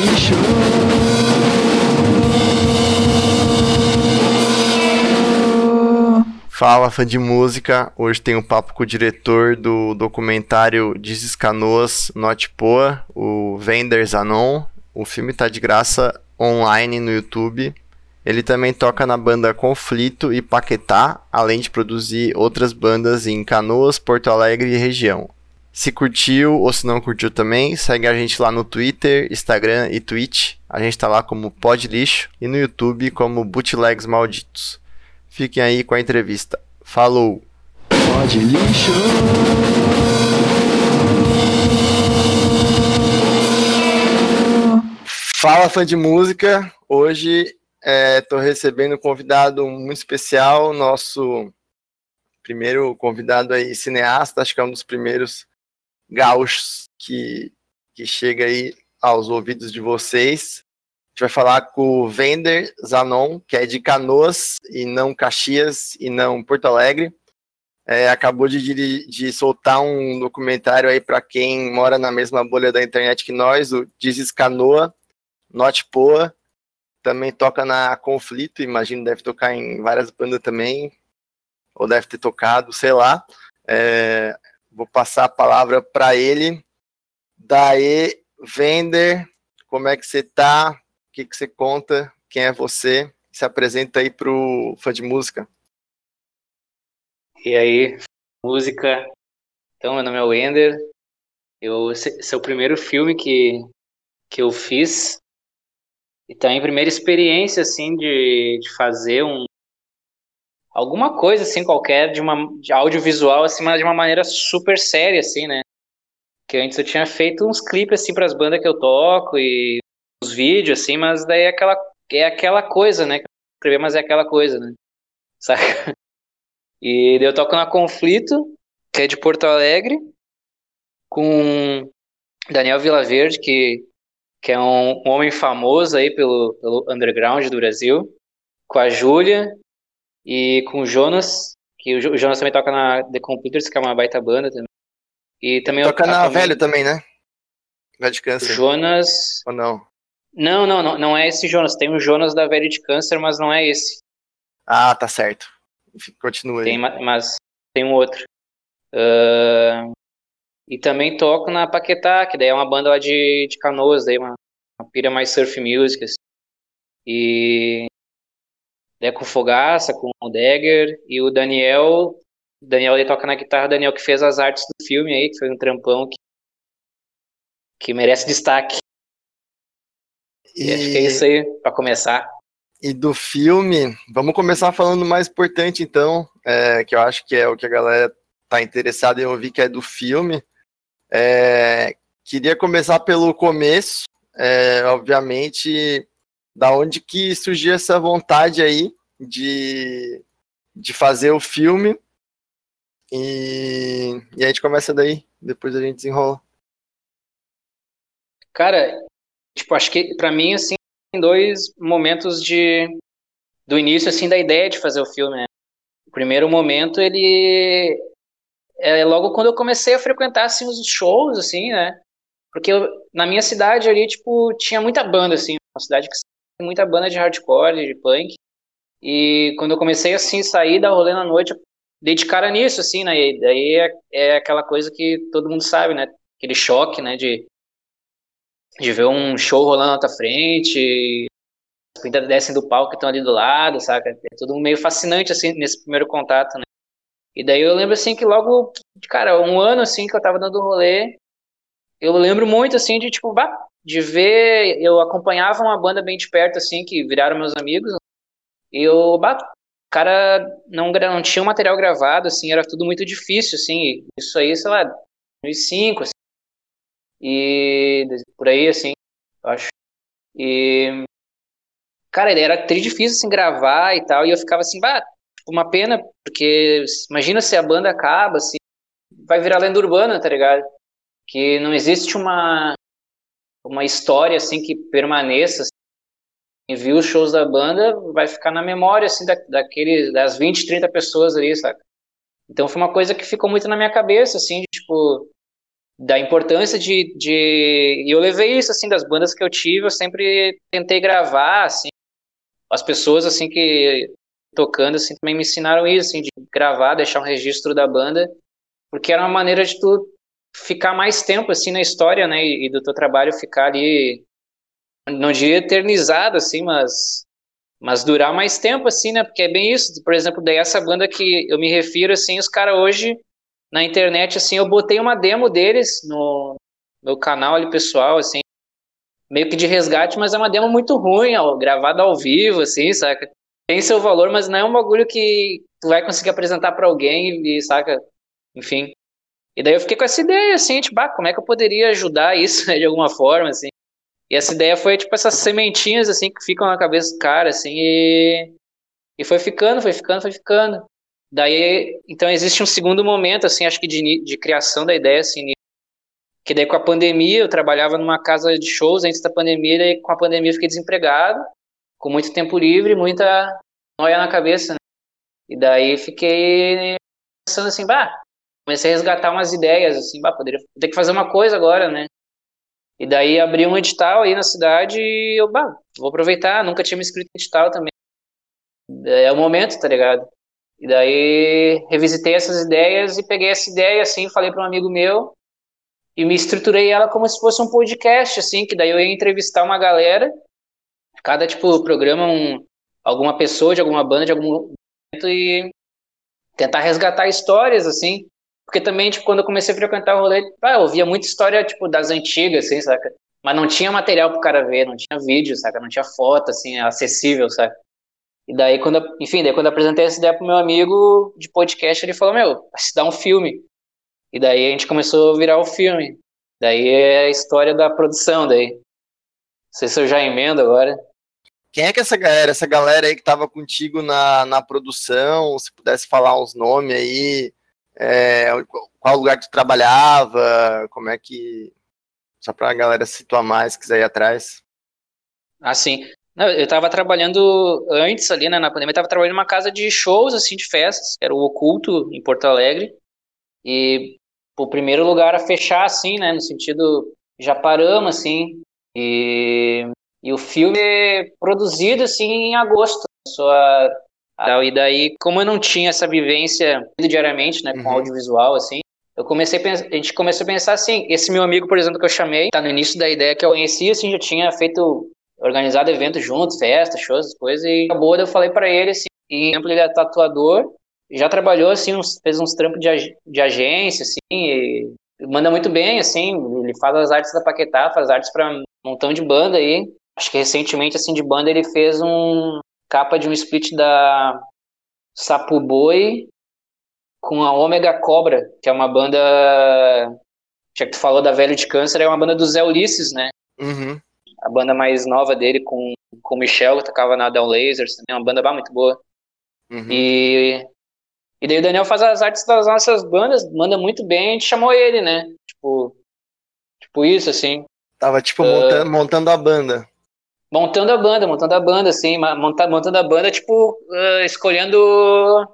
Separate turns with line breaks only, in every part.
lixo.
Fala, fã de música. Hoje tem um papo com o diretor do documentário Dizes Canoas, Not Poa, o Vender Zanon. O filme tá de graça online no YouTube. Ele também toca na banda Conflito e Paquetá, além de produzir outras bandas em Canoas, Porto Alegre e região. Se curtiu ou se não curtiu também, segue a gente lá no Twitter, Instagram e Twitch. A gente tá lá como Pod Lixo e no YouTube como Bootlegs Malditos. Fiquem aí com a entrevista. Falou!
Pode lixo.
Fala fã de música! Hoje estou recebendo um convidado muito especial, nosso primeiro convidado aí, cineasta, acho que é um dos primeiros gaúchos que, que chega aí aos ouvidos de vocês. A gente vai falar com o Vender Zanon, que é de Canoas e não Caxias e não Porto Alegre. É, acabou de, de soltar um documentário aí para quem mora na mesma bolha da internet que nós, o Dizes Canoa, Not Poa. Também toca na Conflito, imagino deve tocar em várias bandas também, ou deve ter tocado, sei lá. É, vou passar a palavra para ele. Daí, Vender, como é que você tá? O que, que você conta? Quem é você? Se apresenta aí pro fã de música.
E aí, música. Então, meu nome é Wender. Eu, esse é o primeiro filme que, que eu fiz. E tá em primeira experiência, assim, de, de fazer um. Alguma coisa, assim, qualquer, de, uma, de audiovisual, assim, mas de uma maneira super séria, assim, né? Que antes eu tinha feito uns clipes, assim, pras bandas que eu toco e os vídeos, assim, mas daí é aquela, é aquela coisa, né? Escrever, mas é aquela coisa, né? Saca? E eu toco na Conflito, que é de Porto Alegre, com Daniel Vilaverde, que, que é um, um homem famoso aí pelo, pelo underground do Brasil, com a Júlia e com o Jonas, que o Jonas também toca na The Computers, que é uma baita banda também. E também
Toca na
também,
Velho também, né? Velho de Câncer.
Jonas.
Ou não?
Não, não, não, não é esse Jonas. Tem o Jonas da Velho de Câncer, mas não é esse.
Ah, tá certo. Continua aí.
Tem, ma- mas tem um outro. Ahn, e também toco na Paquetá, que daí é uma banda lá de, de Canoas, daí uma, uma pira mais surf music, assim. E daí é com o Fogaça, com o Dagger, e o Daniel, Daniel ele toca na guitarra, o Daniel que fez as artes do filme aí, que foi um trampão que, que merece destaque. E acho que é isso aí, pra começar.
E do filme, vamos começar falando mais importante, então, é, que eu acho que é o que a galera tá interessada em ouvir, que é do filme. É, queria começar pelo começo, é, obviamente, da onde que surgiu essa vontade aí de, de fazer o filme. E, e a gente começa daí, depois a gente desenrola.
Cara, tipo, acho que pra mim, assim, tem dois momentos de do início, assim, da ideia de fazer o filme, né? O primeiro momento, ele é logo quando eu comecei a frequentar, assim, os shows, assim, né? Porque eu, na minha cidade ali, tipo, tinha muita banda, assim, uma cidade que muita banda de hardcore, de punk. E quando eu comecei, assim, sair da rolê na noite, dei de cara nisso, assim, né? E daí é, é aquela coisa que todo mundo sabe, né? Aquele choque, né? De, de ver um show rolando na tua frente, as pintas descem do palco que estão ali do lado, saca? É tudo meio fascinante, assim, nesse primeiro contato, né? E daí eu lembro, assim, que logo, cara, um ano, assim, que eu tava dando rolê, eu lembro muito, assim, de, tipo, bah, de ver, eu acompanhava uma banda bem de perto, assim, que viraram meus amigos, e eu, bah, o cara não, não tinha material gravado, assim, era tudo muito difícil, assim, isso aí, sei lá, 2005, assim, e por aí, assim, eu acho. E, cara, era tri difícil, assim, gravar e tal, e eu ficava assim, bah, tipo, uma pena, porque imagina se a banda acaba, assim, vai virar lenda urbana, tá ligado? Que não existe uma, uma história, assim, que permaneça, assim, e viu os shows da banda, vai ficar na memória, assim, da, daqueles, das 20, 30 pessoas ali, saca? Então foi uma coisa que ficou muito na minha cabeça, assim, de, tipo, da importância de, de. E eu levei isso, assim, das bandas que eu tive, eu sempre tentei gravar, assim. As pessoas, assim, que tocando, assim, também me ensinaram isso, assim, de gravar, deixar um registro da banda, porque era uma maneira de tu ficar mais tempo, assim, na história, né, e, do teu trabalho ficar ali, não diria eternizado, assim, mas mas durar mais tempo, assim, né? Porque é bem isso. Por exemplo, daí essa banda que eu me refiro, assim, os caras hoje na internet, assim, eu botei uma demo deles no meu canal ali pessoal, assim, meio que de resgate, mas é uma demo muito ruim, ó, gravada ao vivo, assim, saca? Tem seu valor, mas não é um bagulho que tu vai conseguir apresentar para alguém e, saca? Enfim. E daí eu fiquei com essa ideia, assim, tipo, ah, como é que eu poderia ajudar isso né, de alguma forma, assim. E essa ideia foi, tipo, essas sementinhas, assim, que ficam na cabeça do cara, assim, e, e foi ficando, foi ficando, foi ficando. Daí, então existe um segundo momento, assim, acho que de, de criação da ideia, assim, que daí com a pandemia, eu trabalhava numa casa de shows antes da pandemia, daí com a pandemia eu fiquei desempregado, com muito tempo livre, muita noia na cabeça, né? E daí fiquei pensando assim, bah, comecei a resgatar umas ideias, assim, bah, poderia ter que fazer uma coisa agora, né? E daí abri um edital aí na cidade e eu, bah, vou aproveitar, nunca tinha me inscrito em edital também. É o momento, tá ligado? E daí revisitei essas ideias e peguei essa ideia assim, falei para um amigo meu e me estruturei ela como se fosse um podcast, assim, que daí eu ia entrevistar uma galera, cada tipo programa um alguma pessoa de alguma banda de algum momento e tentar resgatar histórias assim porque também, tipo, quando eu comecei a frequentar o rolê, ah, eu ouvia muita história, tipo, das antigas, assim, saca? Mas não tinha material pro cara ver, não tinha vídeo, saca? Não tinha foto, assim, acessível, saca? E daí, quando, eu, enfim, daí quando eu apresentei essa ideia pro meu amigo de podcast, ele falou, meu, se dar um filme. E daí a gente começou a virar o filme. Daí é a história da produção, daí. Não sei se eu já emendo agora.
Quem é que é essa galera? Essa galera aí que tava contigo na, na produção, se pudesse falar uns nomes aí, é, qual lugar que tu trabalhava, como é que. Só para a galera situar mais, quiser ir atrás.
Ah, sim. eu estava trabalhando antes ali, né, na pandemia, estava trabalhando numa casa de shows, assim, de festas, era o Oculto, em Porto Alegre, e o primeiro lugar a fechar, assim, né, no sentido, já paramos, assim, e, e o filme é produzido, assim, em agosto, só e daí, como eu não tinha essa vivência diariamente, né, com uhum. audiovisual, assim, eu comecei a, pensar, a gente começou a pensar assim, esse meu amigo, por exemplo, que eu chamei, tá no início da ideia que eu conhecia, assim, já tinha feito, organizado eventos juntos, festas, shows, coisas, e acabou, eu falei para ele, assim, e, por exemplo, ele é tatuador, já trabalhou, assim, uns, fez uns trampos de, ag de agência, assim, e manda muito bem, assim, ele faz as artes da Paquetá, faz artes para um montão de banda aí, acho que recentemente, assim, de banda ele fez um, capa de um split da Sapo Boi com a Ômega Cobra, que é uma banda. Já que tu falou da Velho de Câncer, é uma banda do Zé Ulisses, né?
Uhum.
A banda mais nova dele com, com o Michel, que tocava na Down Lasers, também, uma banda muito boa. Uhum. E, e daí o Daniel faz as artes das nossas bandas, manda muito bem, a gente chamou ele, né? Tipo, tipo isso, assim.
Tava, tipo, uh, montando a banda
montando a banda, montando a banda, assim, monta, montando a banda, tipo, uh, escolhendo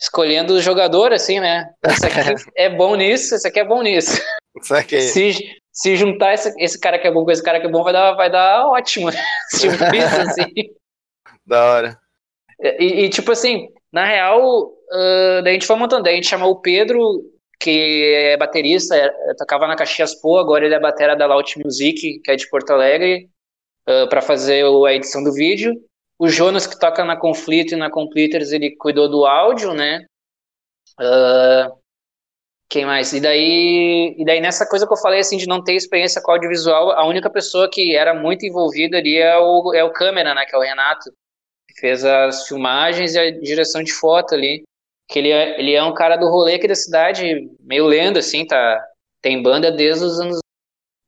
escolhendo o jogador, assim, né? Esse aqui é bom nisso, esse aqui é bom nisso. Se, se juntar esse, esse cara que é bom com esse cara que é bom, vai dar, vai dar ótimo. tipo isso, assim.
Da hora.
E, e, tipo assim, na real, uh, daí a gente foi montando, daí a gente chamou o Pedro, que é baterista, é, tocava na Caxias Pô, agora ele é batera da Loud Music, que é de Porto Alegre, uh, para fazer a edição do vídeo. O Jonas, que toca na Conflito e na Completers, ele cuidou do áudio, né? Uh, quem mais? E daí, e daí nessa coisa que eu falei, assim, de não ter experiência com audiovisual, a única pessoa que era muito envolvida ali é o, é o câmera, né? Que é o Renato. Que fez as filmagens e a direção de foto ali. Que ele é, ele é um cara do rolê aqui da cidade, meio lendo, assim, tá? Tem banda desde os anos...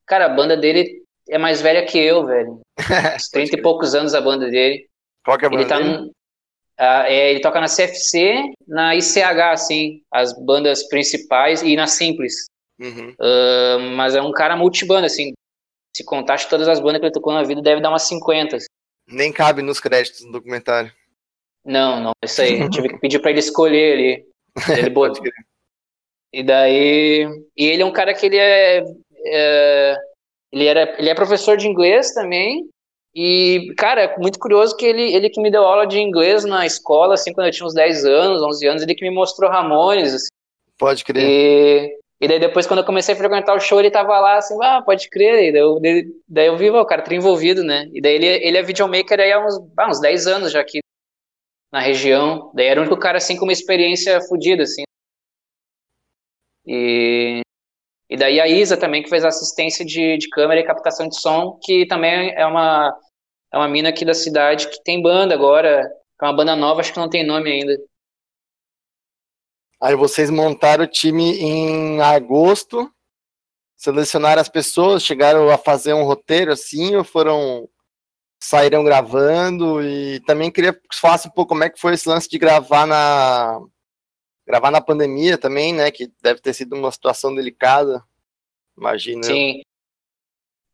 Cara, a banda dele é mais velha que eu, velho. Uns 30 e poucos anos a banda dele.
Qual que é a banda ele tá dele?
Uh, é, ele toca na CFC, na ICH, assim, as bandas principais, e na Simples.
Uhum.
Uh, mas é um cara multibanda, assim. Se contasse todas as bandas que ele tocou na vida, deve dar umas 50.
Nem cabe nos créditos do documentário.
Não, não, isso aí. tive que pedir pra ele escolher ali. Ele botou. E daí. E ele é um cara que ele é. é ele, era, ele é professor de inglês também. E, cara, é muito curioso que ele, ele que me deu aula de inglês na escola, assim, quando eu tinha uns 10 anos, 11 anos, ele que me mostrou Ramones, assim.
Pode crer.
E, e daí depois, quando eu comecei a frequentar o show, ele tava lá, assim, ah, pode crer. E daí eu, daí eu vi, o cara tá envolvido, né? E daí ele, ele é videomaker aí há uns, ah, uns 10 anos já aqui na região. Daí era o único cara, assim, com uma experiência fodida, assim. E, e daí a Isa também, que fez assistência de, de câmera e captação de som, que também é uma, é uma mina aqui da cidade que tem banda agora, é uma banda nova, acho que não tem nome ainda.
Aí vocês montaram o time em agosto, selecionaram as pessoas, chegaram a fazer um roteiro assim, ou foram saíram gravando e também queria que falasse um pouco como é que foi esse lance de gravar na gravar na pandemia também, né, que deve ter sido uma situação delicada, imagina.
Sim.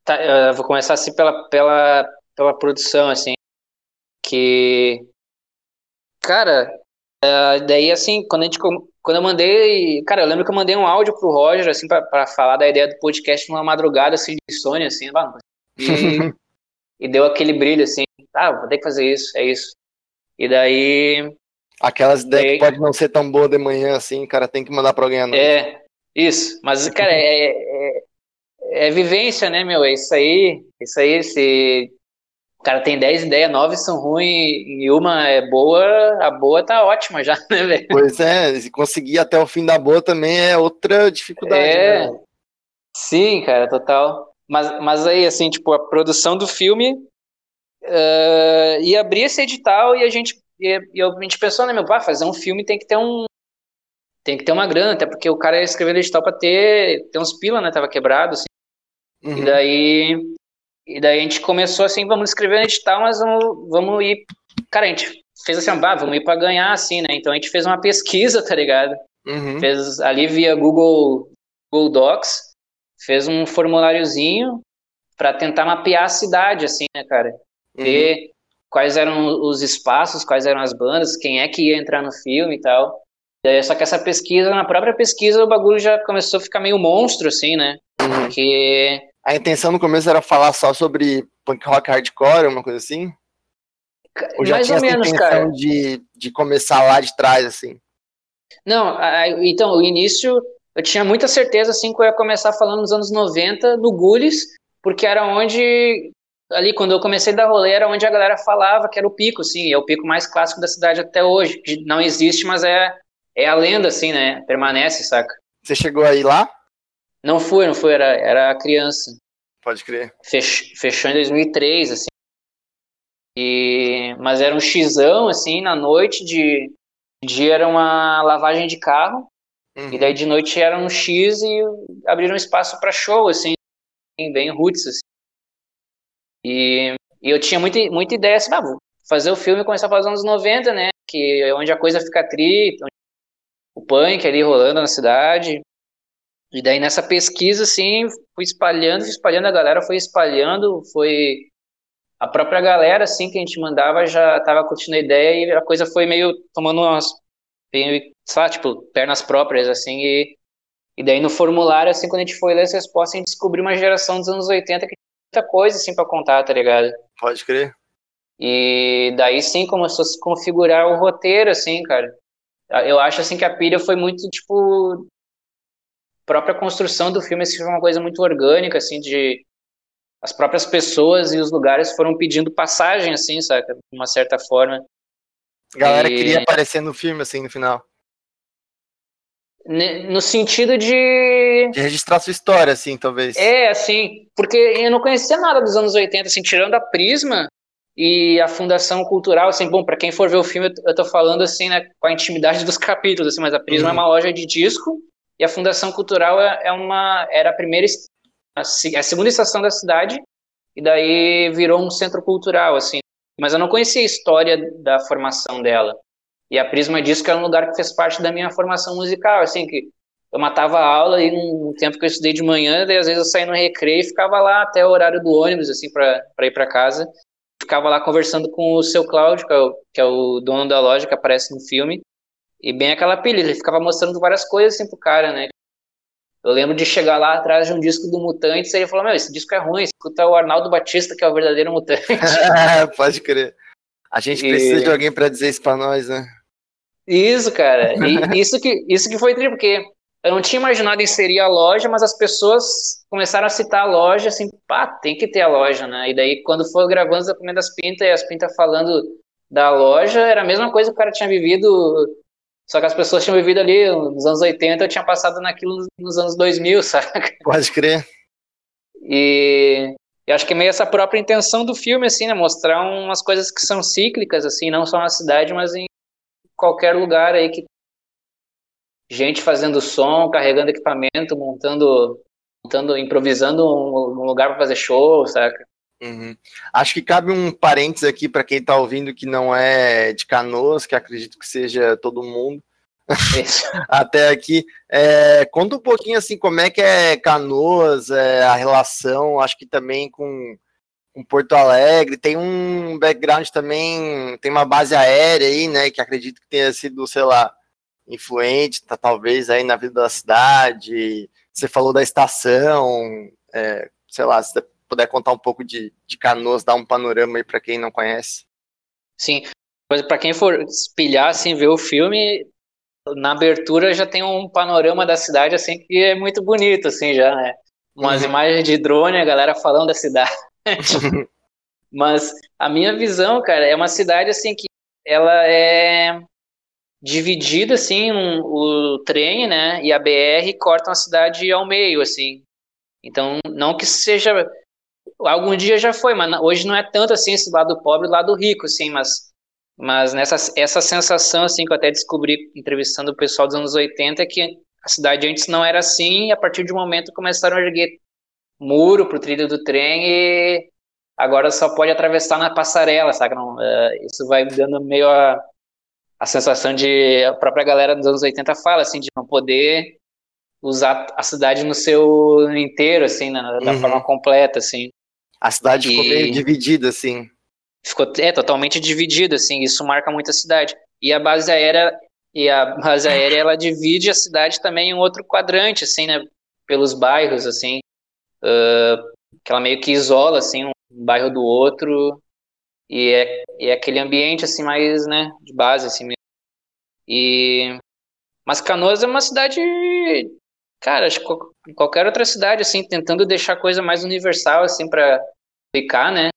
Tá, eu vou começar assim pela, pela, pela produção, assim, que, cara, uh, daí assim, quando a gente, quando eu mandei, cara, eu lembro que eu mandei um áudio pro Roger, assim, para falar da ideia do podcast numa madrugada, assim, de Sony, assim, e, e deu aquele brilho, assim, ah, vou ter que fazer isso, é isso. E daí...
Aquelas ideias que pode não ser tão boa de manhã, assim, cara, tem que mandar pra alguém à noite.
É, isso, mas, cara, é, é, é, vivência, né, meu, é isso aí, isso aí, se o cara tem 10 ideias, 9 são ruins e uma é boa, a boa tá ótima já, né, velho?
Pois é, se conseguir até o fim da boa também é outra dificuldade.
É, né? sim, cara, total. Mas, mas aí, assim, tipo, a produção do filme uh, ia abrir esse edital e a gente, e, e a gente pensou, né, meu pai, fazer um filme tem que ter um, tem que ter uma grana, até porque o cara ia escrever edital pra ter, ter uns pila, né, tava quebrado, assim. Uhum. E daí e daí a gente começou assim, vamos escrever no edital, mas vamos, vamos ir. Cara, a gente fez assim, bah, vamos ir para ganhar, assim, né? Então a gente fez uma pesquisa, tá ligado? Uhum. Fez ali via Google, Google Docs, fez um formuláriozinho para tentar mapear a cidade, assim, né, cara? Uhum. Uhum. Quais eram os espaços, quais eram as bandas, quem é que ia entrar no filme e tal. Só que essa pesquisa, na própria pesquisa, o bagulho já começou a ficar meio monstro, assim, né? Uhum. Porque
a intenção no começo era falar só sobre punk rock hardcore, uma coisa assim? Ou já
Mais
tinha
ou menos,
intenção
cara.
De, de começar lá de trás, assim?
Não, então, o início, eu tinha muita certeza, assim, que eu ia começar falando nos anos 90, no Gullis, porque era onde, ali, quando eu comecei a dar rolê, era onde a galera falava que era o pico, assim, é o pico mais clássico da cidade até hoje, que não existe, mas é, é a lenda, assim, né, permanece, saca?
Você chegou aí lá?
Não fui, não fui, era, era criança.
Pode crer.
Fech, fechou em 2003, assim. E, mas era um xão, assim, na noite, de, de dia era uma lavagem de carro, uhum. e daí de noite era um X e abriram espaço para show, assim, bem roots, assim. E, e eu tinha muita, muita ideia, assim, ah, vou fazer o filme começar a fazer nos 90, né, que é onde a coisa fica tri, o punk ali rolando na cidade, e daí nessa pesquisa, assim, fui espalhando, fui espalhando, a galera foi espalhando, foi a própria galera, assim, que a gente mandava já tava curtindo a ideia e a coisa foi meio tomando umas, lá, tipo, pernas próprias, assim, e, e daí no formulário, assim, quando a gente foi ler as respostas, a gente descobriu uma geração dos anos 80 que muita coisa, assim, pra contar, tá ligado?
Pode crer.
E daí, sim, começou a se configurar o roteiro, assim, cara. Eu acho, assim, que a pilha foi muito, tipo, própria construção do filme assim, foi uma coisa muito orgânica, assim, de as próprias pessoas e os lugares foram pedindo passagem, assim, saca? De uma certa forma.
A galera e... queria aparecer no filme, assim, no final.
No sentido de...
De registrar sua história, assim, talvez.
É, assim, porque eu não conhecia nada dos anos 80, assim, tirando a Prisma e a Fundação Cultural, assim, bom, para quem for ver o filme, eu tô falando, assim, né, com a intimidade dos capítulos, assim, mas a Prisma uhum. é uma loja de disco e a Fundação Cultural é, é uma, era a primeira, a, a segunda estação da cidade, e daí virou um centro cultural, assim. Mas eu não conhecia a história da formação dela. E a Prisma disse que era um lugar que fez parte da minha formação musical, assim, que eu matava a aula e no tempo que eu estudei de manhã, daí às vezes eu saía no recreio e ficava lá até o horário do ônibus, assim, para ir para casa. Ficava lá conversando com o seu Cláudio, que é o, que é o dono da loja que aparece no filme. E bem aquela pilha, ele ficava mostrando várias coisas assim pro cara, né? Eu lembro de chegar lá atrás de um disco do Mutantes e ele falou: Meu, esse disco é ruim, escuta o Arnaldo Batista, que é o verdadeiro Mutante.
Pode crer. A gente precisa e... de alguém para dizer isso pra nós, né?
Isso, cara. E isso que, isso que foi triste, porque eu não tinha imaginado inserir a loja, mas as pessoas começaram a citar a loja, assim, pá, tem que ter a loja, né? E daí, quando foi gravando a Comida das Pintas, e as Pintas falando da loja, era a mesma coisa que o cara tinha vivido, só que as pessoas tinham vivido ali nos anos 80, eu tinha passado naquilo nos anos 2000, saca?
Pode crer.
E eu acho que é meio essa própria intenção do filme, assim, né? Mostrar umas coisas que são cíclicas, assim, não só na cidade, mas em qualquer lugar aí que gente fazendo som, carregando equipamento, montando, montando improvisando um, um lugar para fazer show, saca?
Uhum. Acho que cabe um parênteses aqui para quem está ouvindo que não é de Canoas, que acredito que seja todo mundo. Até aqui. É, conta um pouquinho assim como é que é Canoas, é, a relação, acho que também com, com Porto Alegre. Tem um background também, tem uma base aérea aí, né? Que acredito que tenha sido, sei lá, influente, tá, talvez aí na vida da cidade. Você falou da estação, é, sei lá, se você puder contar um pouco de, de Canoas, dar um panorama aí para quem não conhece.
Sim, para quem for espelhar, assim, ver o filme, na abertura já tem um panorama da cidade, assim, que é muito bonito, assim, já, né? Umas uhum. imagens de drone, a galera falando da cidade. Mas a minha visão, cara, é uma cidade, assim, que ela é dividida, assim, um, o trem, né, e a BR cortam a cidade ao meio, assim. Então, não que seja... Algum dia já foi, mas hoje não é tanto, assim, esse lado pobre e lado rico, assim, mas... Mas nessa essa sensação, assim, que eu até descobri entrevistando o pessoal dos anos 80, é que a cidade antes não era assim, e a partir de um momento começaram a erguer muro pro trilho do trem e agora só pode atravessar na passarela, sabe? Não, uh, isso vai dando meio a, a sensação de a própria galera dos anos 80 fala assim de não poder usar a cidade no seu inteiro assim na, da uhum. forma completa assim.
A cidade e... ficou meio dividida assim.
Ficou é totalmente dividida assim isso marca muito a cidade. E a base aérea e a base aérea ela divide a cidade também em um outro quadrante assim né? Pelos bairros assim uh, que ela meio que isola assim um bairro do outro e é, é aquele ambiente assim mais, né, de base assim mesmo. E mas Canoas é uma cidade, cara, acho que qualquer outra cidade assim, tentando deixar coisa mais universal assim para ficar, né?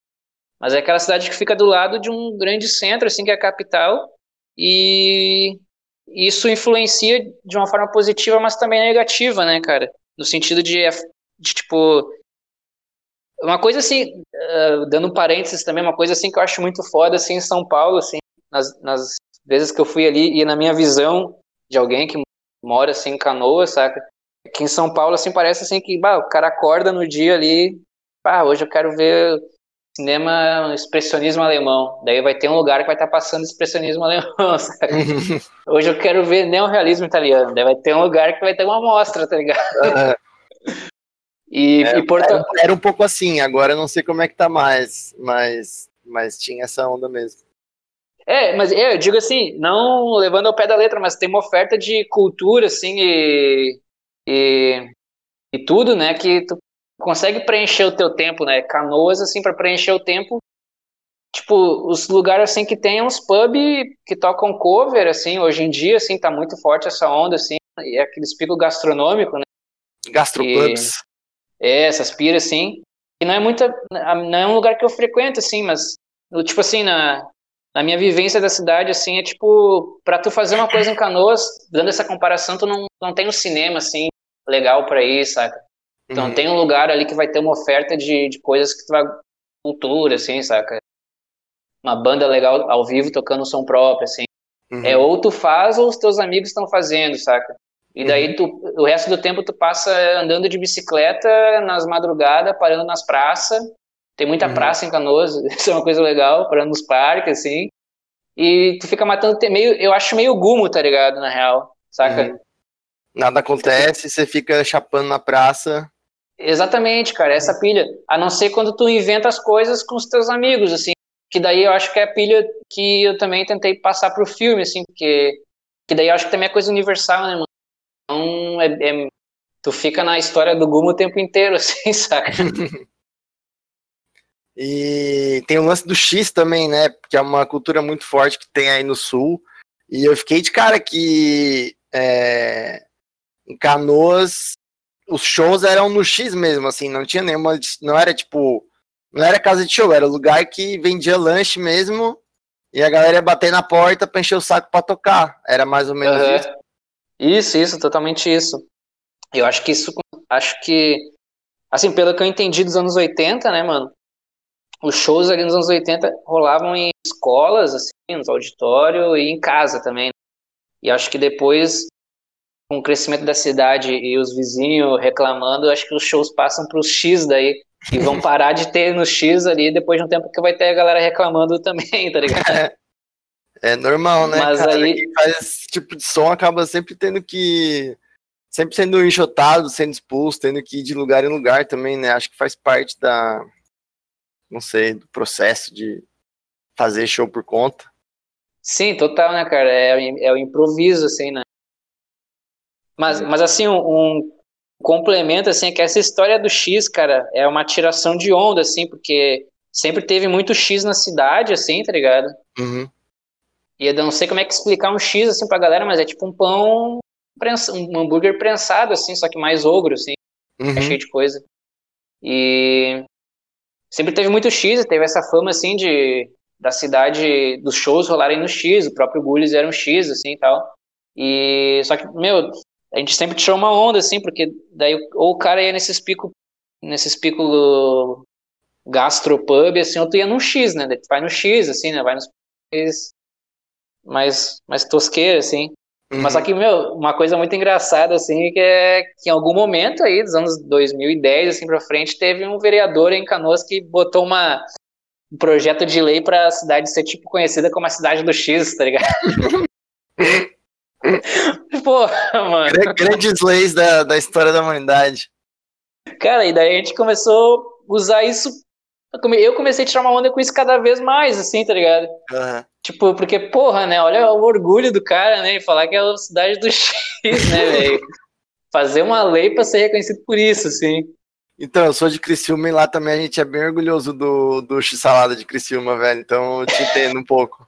Mas é aquela cidade que fica do lado de um grande centro assim que é a capital e isso influencia de uma forma positiva, mas também negativa, né, cara? No sentido de, de tipo uma coisa assim, uh, dando um parênteses também, uma coisa assim que eu acho muito foda assim em São Paulo, assim, nas, nas vezes que eu fui ali e na minha visão de alguém que mora assim em Canoa, saca? Que em São Paulo assim parece assim que, bah, o cara acorda no dia ali, bah, hoje eu quero ver cinema expressionismo alemão. Daí vai ter um lugar que vai estar tá passando expressionismo alemão, saca? Hoje eu quero ver neorrealismo italiano. Daí vai ter um lugar que vai ter uma amostra, tá ligado?
E, é, e Porto... era, era, um pouco assim, agora eu não sei como é que tá mais, mas, mas tinha essa onda mesmo.
É, mas eu digo assim, não levando ao pé da letra, mas tem uma oferta de cultura, assim, e, e, e tudo, né, que tu consegue preencher o teu tempo, né, canoas, assim, para preencher o tempo, tipo, os lugares, assim, que tem uns pub que tocam cover, assim, hoje em dia, assim, tá muito forte essa onda, assim, e é aqueles picos gastronômicos, né.
Gastropubs.
É, essas piras, sim. E não é muita. Não é um lugar que eu frequento, assim, mas. Tipo assim, na, na minha vivência da cidade, assim, é tipo. Pra tu fazer uma coisa em canoas, dando essa comparação, tu não, não tem um cinema, assim, legal pra ir, saca? Então uhum. tem um lugar ali que vai ter uma oferta de, de coisas que tu vai. cultura, assim, saca? Uma banda legal ao vivo tocando som próprio, assim. É, uhum. É ou tu faz ou os teus amigos estão fazendo, saca? E daí uhum. tu, o resto do tempo tu passa andando de bicicleta nas madrugadas, parando nas praças. Tem muita uhum. praça em Canoas, isso é uma coisa legal, parando nos parques, assim. E tu fica matando meio, eu acho meio gumo, tá ligado, na real, saca? Uhum.
Nada acontece, você fica chapando na praça.
Exatamente, cara, essa pilha. A não ser quando tu inventa as coisas com os teus amigos, assim. Que daí eu acho que é a pilha que eu também tentei passar pro filme, assim, porque. Que daí eu acho que também é coisa universal, né, mano? Então, é, é, tu fica na história do Gumo o tempo inteiro, assim, saca?
e tem o lance do X também, né? Que é uma cultura muito forte que tem aí no sul. E eu fiquei de cara que é, em Canoas os shows eram no X mesmo, assim, não tinha nenhuma. Não era tipo. Não era casa de show, era lugar que vendia lanche mesmo e a galera ia bater na porta pra encher o saco pra tocar. Era mais ou menos uhum. isso.
Isso, isso, totalmente isso. Eu acho que isso. Acho que. Assim, pelo que eu entendi dos anos 80, né, mano? Os shows ali nos anos 80 rolavam em escolas, assim, nos auditórios e em casa também. E acho que depois com o crescimento da cidade e os vizinhos reclamando, acho que os shows passam para os X daí. E vão parar de ter no X ali depois de um tempo que vai ter a galera reclamando também, tá ligado?
É, é normal, né?
Mas cara, aí.
Quem faz esse tipo de som acaba sempre tendo que. Sempre sendo enxotado, sendo expulso, tendo que ir de lugar em lugar também, né? Acho que faz parte da. Não sei, do processo de fazer show por conta.
Sim, total, né, cara? É, é o improviso, assim, né? Mas, mas assim, um, um, complemento, assim, é que essa história do X, cara, é uma tiração de onda, assim, porque sempre teve muito X na cidade, assim, tá ligado?
Uhum.
E eu não sei como é que explicar um X, assim, pra galera, mas é tipo um pão, um hambúrguer prensado, assim, só que mais ogro, assim, é uhum. é cheio de coisa. E sempre teve muito X, teve essa fama, assim, de da cidade, dos shows rolarem no X, o próprio Gullis era um X, assim, e tal. E, só que, meu, a gente sempre tirou uma onda, assim, porque daí ou o cara ia nesses picos, nesses picos gastropub, assim, ou tu ia num X, né? Tu vai no X, assim, né? Vai nos mais, mais tosqueiro, assim. Uhum. Mas aqui, meu, uma coisa muito engraçada, assim, que é que em algum momento aí, dos anos 2010, assim, pra frente, teve um vereador em Canoas que botou uma, um projeto de lei pra cidade ser, tipo, conhecida como a cidade do X, tá ligado? Porra, mano.
Grandes leis da, da história da humanidade.
Cara, e daí a gente começou a usar isso. Eu comecei a tirar uma onda com isso cada vez mais, assim, tá ligado?
Uhum.
Tipo, porque, porra, né? Olha o orgulho do cara, né? E falar que é a cidade do X, né, velho? Fazer uma lei pra ser reconhecido por isso, assim.
Então, eu sou de Criciúma e lá também a gente é bem orgulhoso do, do X-Salada de Criciúma, velho. Então eu te entendo um pouco.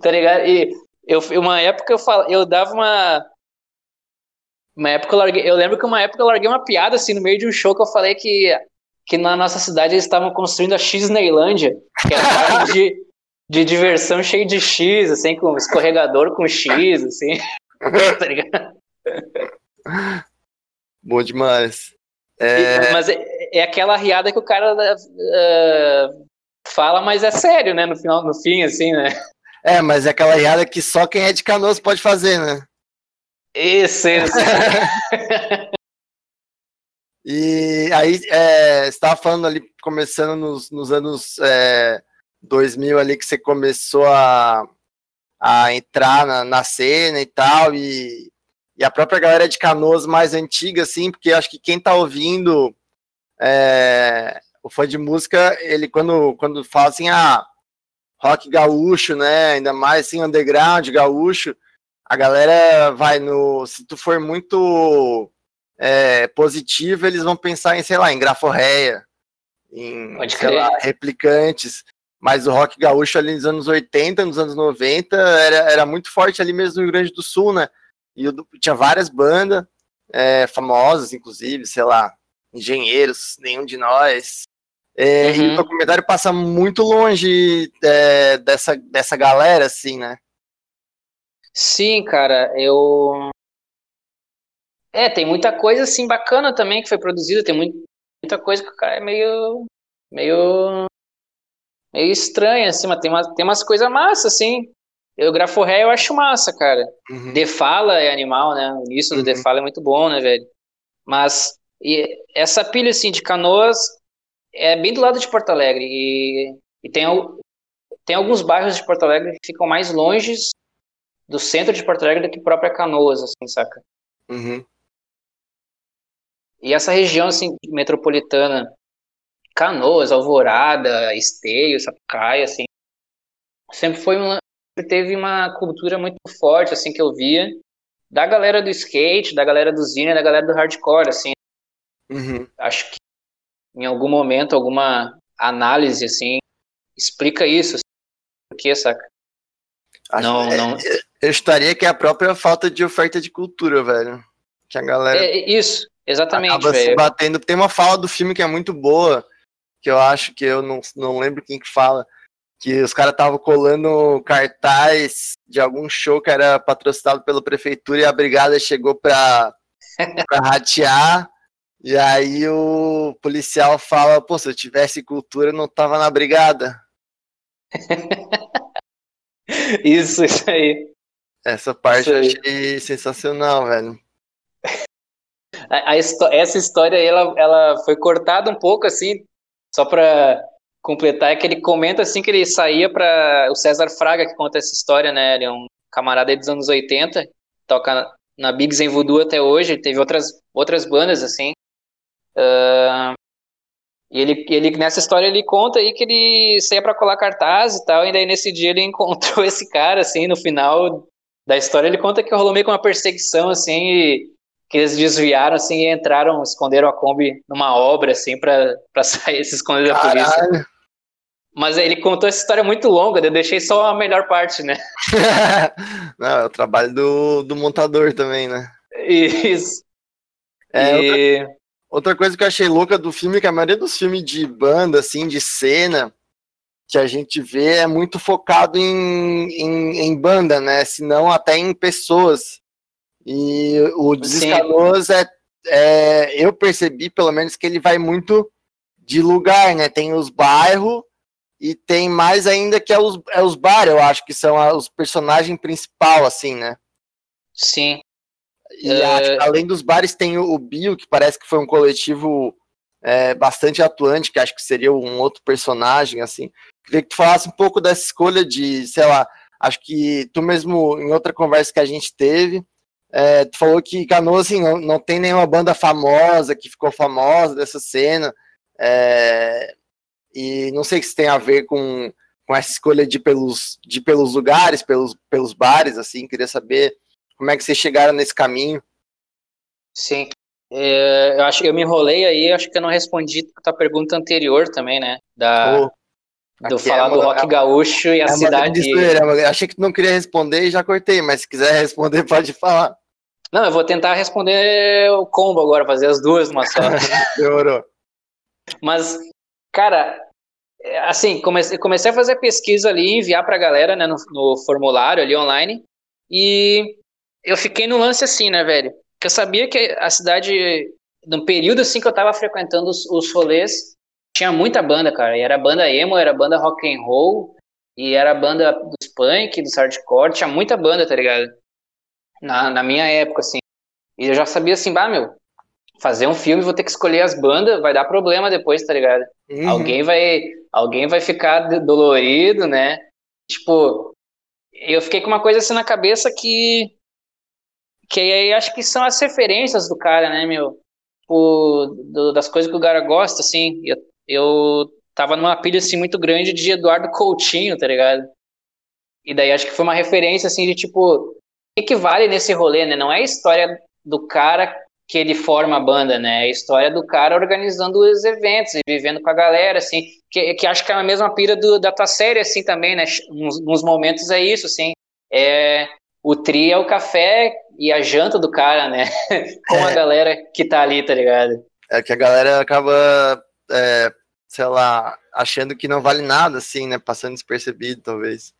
Tá ligado? E eu, uma época eu, fal, eu dava uma. Uma época eu larguei. Eu lembro que uma época eu larguei uma piada assim no meio de um show que eu falei que, que na nossa cidade eles estavam construindo a X Neilândia, que era parte de, de diversão cheio de X, assim, com escorregador com X, assim. tá ligado?
Bom demais.
É... Mas é, é, aquela riada que o cara uh, fala, mas é sério, né? No final, no fim, assim, né?
É, mas é aquela riada que só quem é de Canoas pode fazer, né?
Isso, isso.
e aí, é, estava falando ali, começando nos, nos anos é, 2000 ali, que você começou a, a entrar na, na cena e tal, e, e a própria galera de Canoas mais antiga, assim, porque acho que quem tá ouvindo é, o fã de música, ele quando, quando fala assim, ah, rock gaúcho, né? Ainda mais assim, underground, gaúcho. A galera vai no. Se tu for muito é, positivo, eles vão pensar em, sei lá, em graforreia, em lá, replicantes. Mas o rock gaúcho ali nos anos 80, nos anos 90, era, era muito forte ali mesmo no Rio Grande do Sul, né? E tinha várias bandas é, famosas, inclusive, sei lá, Engenheiros, Nenhum de Nós, é, uhum. E o uhum. documentário passa muito longe é, dessa, dessa galera, assim, né?
Sim, cara, eu. É, tem muita coisa assim bacana também que foi produzida, tem muito, muita coisa que o cara é meio. meio. meio estranha, assim, mas tem, uma, tem umas coisas massas, assim. Eu grafo ré, eu acho massa, cara. Uhum. The Fala é animal, né? O início do uhum. The Fala é muito bom, né, velho? Mas e essa pilha, assim, de canoas é bem do lado de Porto Alegre e, e tem, tem alguns bairros de Porto Alegre que ficam mais longe do centro de Porto Alegre do que própria Canoas, assim, saca?
Uhum.
E essa região, assim, metropolitana, Canoas, Alvorada, Esteio, Sapucaia, assim, sempre foi uma, teve uma cultura muito forte, assim, que eu via, da galera do skate, da galera do zine, da galera do hardcore, assim.
Uhum.
Acho que em algum momento, alguma análise, assim, explica isso. Assim, por que, saca?
Acho-
Não,
é,
não.
Eu estaria que é a própria falta de oferta de cultura, velho. Que a galera
é isso, exatamente,
acaba se
velho.
batendo. Tem uma fala do filme que é muito boa, que eu acho que eu não, não lembro quem que fala, que os caras estavam colando cartaz de algum show que era patrocinado pela prefeitura e a brigada chegou pra, pra ratear. E aí o policial fala, pô, se eu tivesse cultura, eu não tava na brigada.
Isso, isso aí.
Essa parte
Isso
eu
aí.
achei sensacional, velho.
A- a essa história aí, ela, ela foi cortada um pouco, assim, só pra completar, é que ele comenta, assim, que ele saía pra... O César Fraga que conta essa história, né? Ele é um camarada dos anos 80, toca na Bigs em Voodoo até hoje, teve outras, outras bandas, assim. Ah, e ele, ele, nessa história, ele conta aí que ele saía pra colar cartaz e tal, e daí nesse dia ele encontrou esse cara, assim, no final da história, ele conta que rolou meio que uma perseguição, assim, e que eles desviaram assim e entraram, esconderam a Kombi numa obra assim pra pra sair se esconder da polícia. Mas ele contou essa história muito longa, eu deixei só a melhor parte, né?
Não, é o trabalho do, do montador também, né?
Isso.
É, outra,
e...
outra coisa que eu achei louca do filme é que a maioria dos filmes de banda, assim, de cena, que a gente vê é muito focado em, em, em banda, né? Se não até em pessoas. E o. Desescanoso é, é. Eu percebi, pelo menos, que ele vai muito de lugar, né? Tem os bairros e tem mais ainda que é os, é os bar, eu acho que são a- os personagens principal, assim, né?
Sim.
E
É.
acho além dos bares tem o, o Bio, que parece que foi um coletivo é, bastante atuante, que acho que seria um outro personagem, assim. Queria que tu falasse um pouco dessa escolha de, sei lá, acho que tu mesmo, em outra conversa que a gente teve, é, tu falou que Canoas, assim, não, não tem nenhuma banda famosa, que ficou famosa dessa cena, é, e não sei se tem a ver com, com essa escolha de pelos, de pelos lugares, pelos, pelos bares, assim, queria saber como é que vocês chegaram nesse caminho.
Sim. É, eu acho eu me enrolei aí, acho que eu não respondi a tua pergunta anterior também, né? Da,
Pô,
do
aqui
falar
é
do rock gaúcho e a
é
cidade.
eu achei que tu não queria responder e já cortei, mas se quiser responder, pode falar.
Não, eu vou tentar responder o combo agora, fazer as duas numa só.
Demorou.
Mas, cara, é, assim, comecei, comecei a fazer pesquisa ali, enviar pra galera, né, no, no formulário ali online, e eu fiquei no lance assim, né, velho? Que eu sabia que a cidade, no período assim que eu tava frequentando os, os rolês, tinha muita banda, cara, e era banda emo, era banda rock and roll, e era banda dos punk, dos hardcore, tinha muita banda, tá ligado? Na, na minha época, assim. E eu já sabia assim, bah, meu, fazer um filme, vou ter que escolher as bandas, vai dar problema depois, tá ligado?
Uhum.
Alguém vai, alguém vai ficar dolorido, né? Tipo, eu fiquei com uma coisa assim na cabeça que que aí acho que são as referências do cara, né, meu? Tipo, do- das coisas que o cara gosta, assim. Eu, eu tava numa pilha assim muito grande de Eduardo Coutinho, tá ligado? E daí acho que foi uma referência assim de tipo, o que que vale nesse rolê, né? Não é a história do cara que ele forma a banda, né? É a história do cara organizando os eventos e vivendo com a galera, assim, que, que acho que é a mesma pira do, da tua série, assim, também, né? Nos, nos momentos é isso, assim, é, o tri é o café e a janta do cara, né? Com a
É.
galera que tá ali, tá ligado?
É que a galera acaba, é, sei lá, achando que não vale nada, assim, né? Passando despercebido, talvez.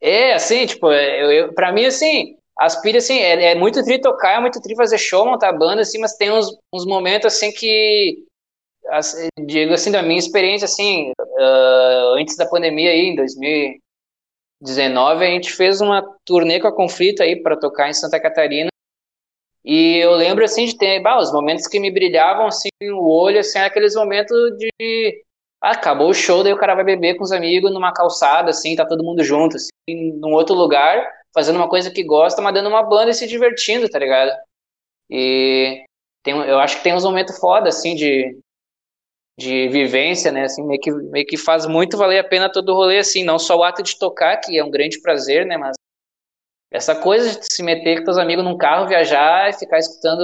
É, assim, tipo, eu, eu, pra mim, assim, as pilhas, assim, é, é muito tri tocar, é muito tri fazer show, montar banda, assim, mas tem uns, uns momentos, assim, que, assim, digo assim, da minha experiência, assim, ah, antes da pandemia aí, em 2019, a gente fez uma turnê com a Conflito aí pra tocar em Santa Catarina, e eu lembro, assim, de ter, bah, os momentos que me brilhavam, assim, o olho, assim, aqueles momentos de ah, acabou o show, daí o cara vai beber com os amigos numa calçada, assim, tá todo mundo junto, assim, num outro lugar, fazendo uma coisa que gosta, mas dando uma banda e se divertindo, tá ligado? E tem, eu acho que tem uns momentos foda, assim, de, de vivência, né, assim, meio que, meio que faz muito valer a pena todo o rolê, assim, não só o ato de tocar, que é um grande prazer, né, mas Essa coisa de se meter com teus amigos num carro, viajar e ficar escutando.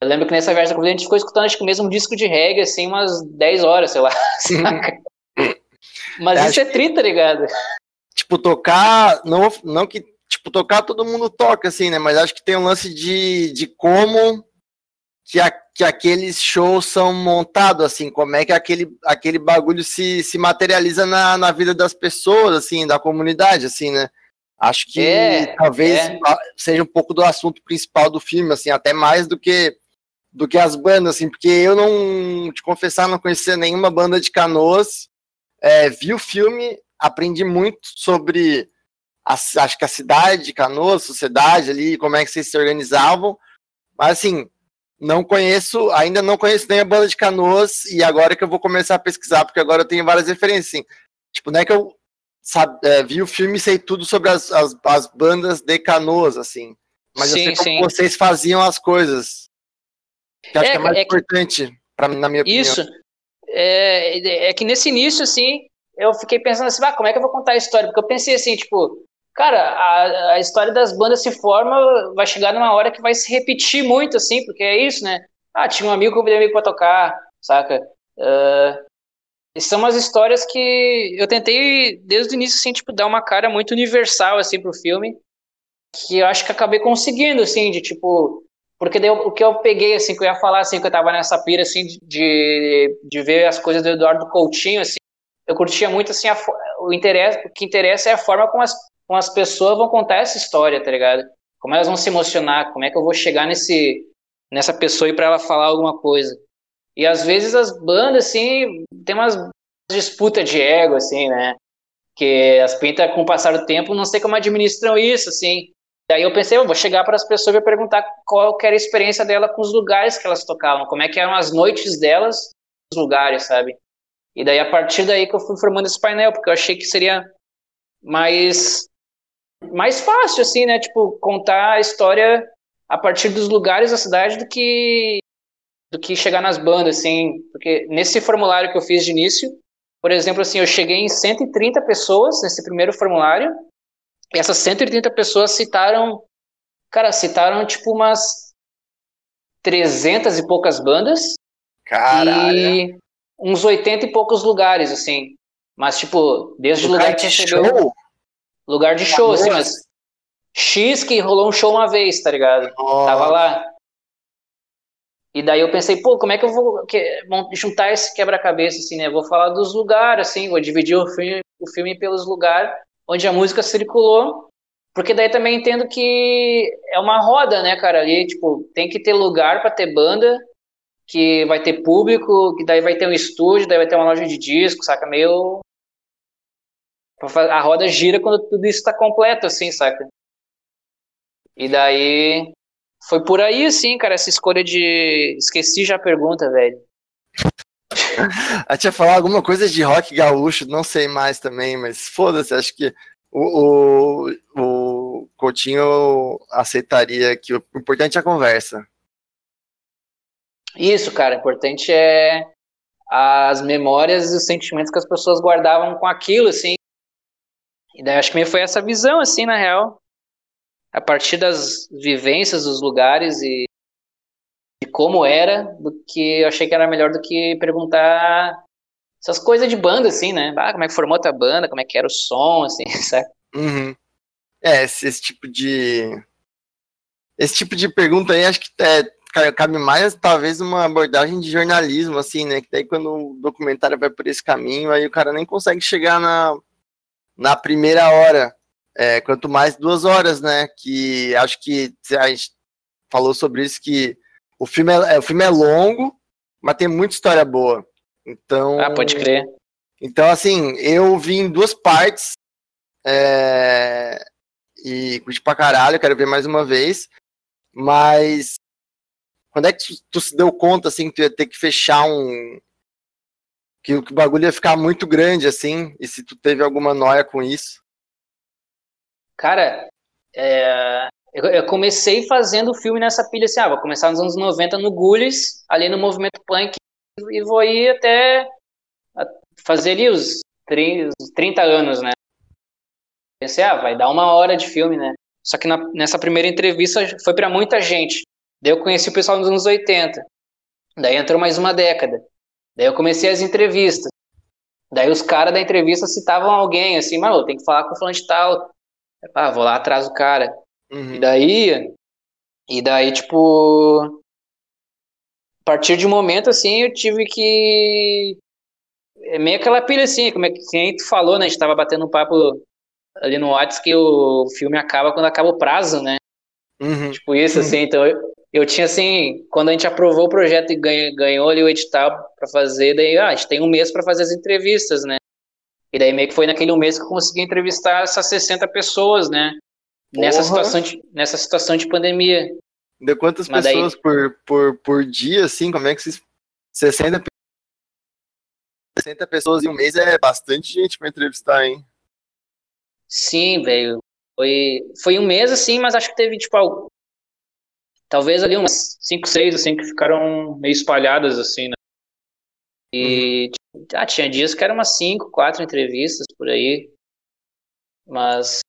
Eu lembro que nessa viagem da a gente ficou escutando acho que o mesmo disco de reggae, assim, umas 10 horas, sei lá. Mas isso é tri, tá ligado?
Tipo, tocar. Não, não que. Tipo, tocar todo mundo toca, assim, né? Mas acho que tem um lance de, de como que, a, que aqueles shows são montados, assim, como é que aquele, aquele bagulho se, se materializa na, na vida das pessoas, assim, da comunidade, assim, né? Acho que é, talvez é. seja um pouco do assunto principal do filme, assim, até mais do que do que as bandas, assim, porque eu não, te confessar, não conhecia nenhuma banda de canoas, é, vi o filme, aprendi muito sobre, a, acho que a cidade de Canoas, sociedade ali, como é que vocês se organizavam, mas assim, não conheço, ainda não conheço nem a banda de Canoas, e agora que eu vou começar a pesquisar, porque agora eu tenho várias referências, assim, tipo, não é que eu sabe, é, vi o filme e sei tudo sobre as, as, as bandas de Canoas, assim, mas sim, eu sei como sim. vocês faziam as coisas, que acho é, que é mais é importante, pra, na minha opinião.
Isso, é, é que nesse início, assim, eu fiquei pensando assim, ah, como é que eu vou contar a história? Porque eu pensei assim, tipo, cara, a, a história das bandas se forma, vai chegar numa hora que vai se repetir muito, assim, porque é isso, né? Ah, tinha um amigo que eu convidei pra tocar, saca? Uh, são umas histórias que eu tentei, desde o início, assim, tipo, dar uma cara muito universal, assim, pro filme, que eu acho que acabei conseguindo, assim, de, tipo, porque daí, o que eu peguei, assim, que eu ia falar, assim, que eu tava nessa pira, assim, de, de ver as coisas do Eduardo Coutinho, assim, eu curtia muito, assim, a, o, interesse, o que interessa é a forma como as, como as pessoas vão contar essa história, tá ligado? Como elas vão se emocionar, como é que eu vou chegar nesse, nessa pessoa e para ela falar alguma coisa. E às vezes as bandas, assim, tem umas disputas de ego, assim, né? Que as pintas, com o passar do tempo, não sei como administram isso, assim. Daí eu pensei, eu vou chegar para as pessoas e perguntar qual era a experiência dela com os lugares que elas tocavam, como é que eram as noites delas nos lugares, sabe? E daí a partir daí que eu fui formando esse painel, porque eu achei que seria mais mais fácil assim, né, tipo contar a história a partir dos lugares da cidade do que do que chegar nas bandas assim, porque nesse formulário que eu fiz de início, por exemplo, assim, eu cheguei em 130 pessoas nesse primeiro formulário e essas 130 pessoas citaram, cara, citaram tipo umas 300 e poucas bandas.
Caralho.
E uns 80 e poucos lugares, assim. Mas, tipo, desde o lugar, que recebeu. Show? Lugar de show, assim, mas. X que rolou um show uma vez, tá ligado? Oh. Tava lá. E daí eu pensei, pô, como é que eu vou juntar esse quebra-cabeça, assim, né? Vou falar dos lugares, assim, vou dividir o filme, o filme pelos lugares onde a música circulou, porque daí também entendo que é uma roda, né, cara, ali, tipo, tem que ter lugar para ter banda, que vai ter público, que daí vai ter um estúdio, daí vai ter uma loja de disco, saca, meio... A roda gira quando tudo isso tá completo, assim, saca? E daí foi por aí, assim, cara, essa escolha de. Esqueci já a pergunta, velho.
A tinha falar alguma coisa de rock gaúcho, não sei mais também, mas foda-se, acho que o, o, o Coutinho aceitaria que o importante é a conversa.
Isso, cara, o importante é as memórias e os sentimentos que as pessoas guardavam com aquilo, assim. E daí acho que me foi essa visão, assim, na real. A partir das vivências dos lugares e de como era, do que eu achei que era melhor do que perguntar essas coisas de banda, assim, né? Ah, como é que formou a tua banda, como é que era o som, assim, sabe?
Uhum. É, esse, esse, tipo de. Esse tipo de pergunta aí acho que é, cabe mais, talvez, uma abordagem de jornalismo, assim, né? Que daí quando o documentário vai por esse caminho, aí o cara nem consegue chegar na, na primeira hora. É, quanto mais duas horas, né? Que acho que a gente falou sobre isso que o filme é, o filme é longo, mas tem muita história boa. Então.
Ah, pode crer.
Então, assim, eu vi em duas partes. É, e curti pra caralho, quero ver mais uma vez. Mas. Quando é que tu, tu, se deu conta, assim, que tu ia ter que fechar um. Que, que o bagulho ia ficar muito grande, assim? E se tu teve alguma noia com isso?
Cara, é, eu, eu, comecei fazendo filme nessa pilha assim, ah, vou começar nos anos 90 no Gullis, ali no movimento punk, e vou ir até fazer ali os 30, 30 anos, né? Pensei, ah, vai dar uma hora de filme, né? Só que na, nessa primeira entrevista foi para muita gente. Daí eu conheci o pessoal nos anos 80. Daí entrou mais uma década. Daí eu comecei as entrevistas. Daí os caras da entrevista citavam alguém, assim, mano, tem que falar com o fulano de tal. Ah, vou lá atrás do cara. Uhum. E daí, e daí, tipo, a partir de um momento, assim, eu tive que é meio aquela pilha assim, como é que quem tu falou, né? A gente tava batendo um papo ali no WhatsApp que o filme acaba quando acaba o prazo, né? Uhum. Tipo isso, assim, então eu, eu, tinha assim, quando a gente aprovou o projeto e ganhou, ganhou ali o edital para fazer, daí ah, a gente tem um mês para fazer as entrevistas, né? E daí meio que foi naquele mês que eu consegui entrevistar essas 60 pessoas, né? Nessa situação, de, nessa situação de pandemia.
De quantas Mas pessoas daí... por, por, por dia, assim, como é que vocês... 60 60 pessoas em um mês é bastante gente para entrevistar, hein?
Sim, velho. Foi, foi um mês assim, mas acho que teve, tipo, talvez ali umas 5, 6, assim, que ficaram meio espalhadas, assim, né? E uhum. Ah, tinha dias que eram umas 5, 4 entrevistas por aí. Mas.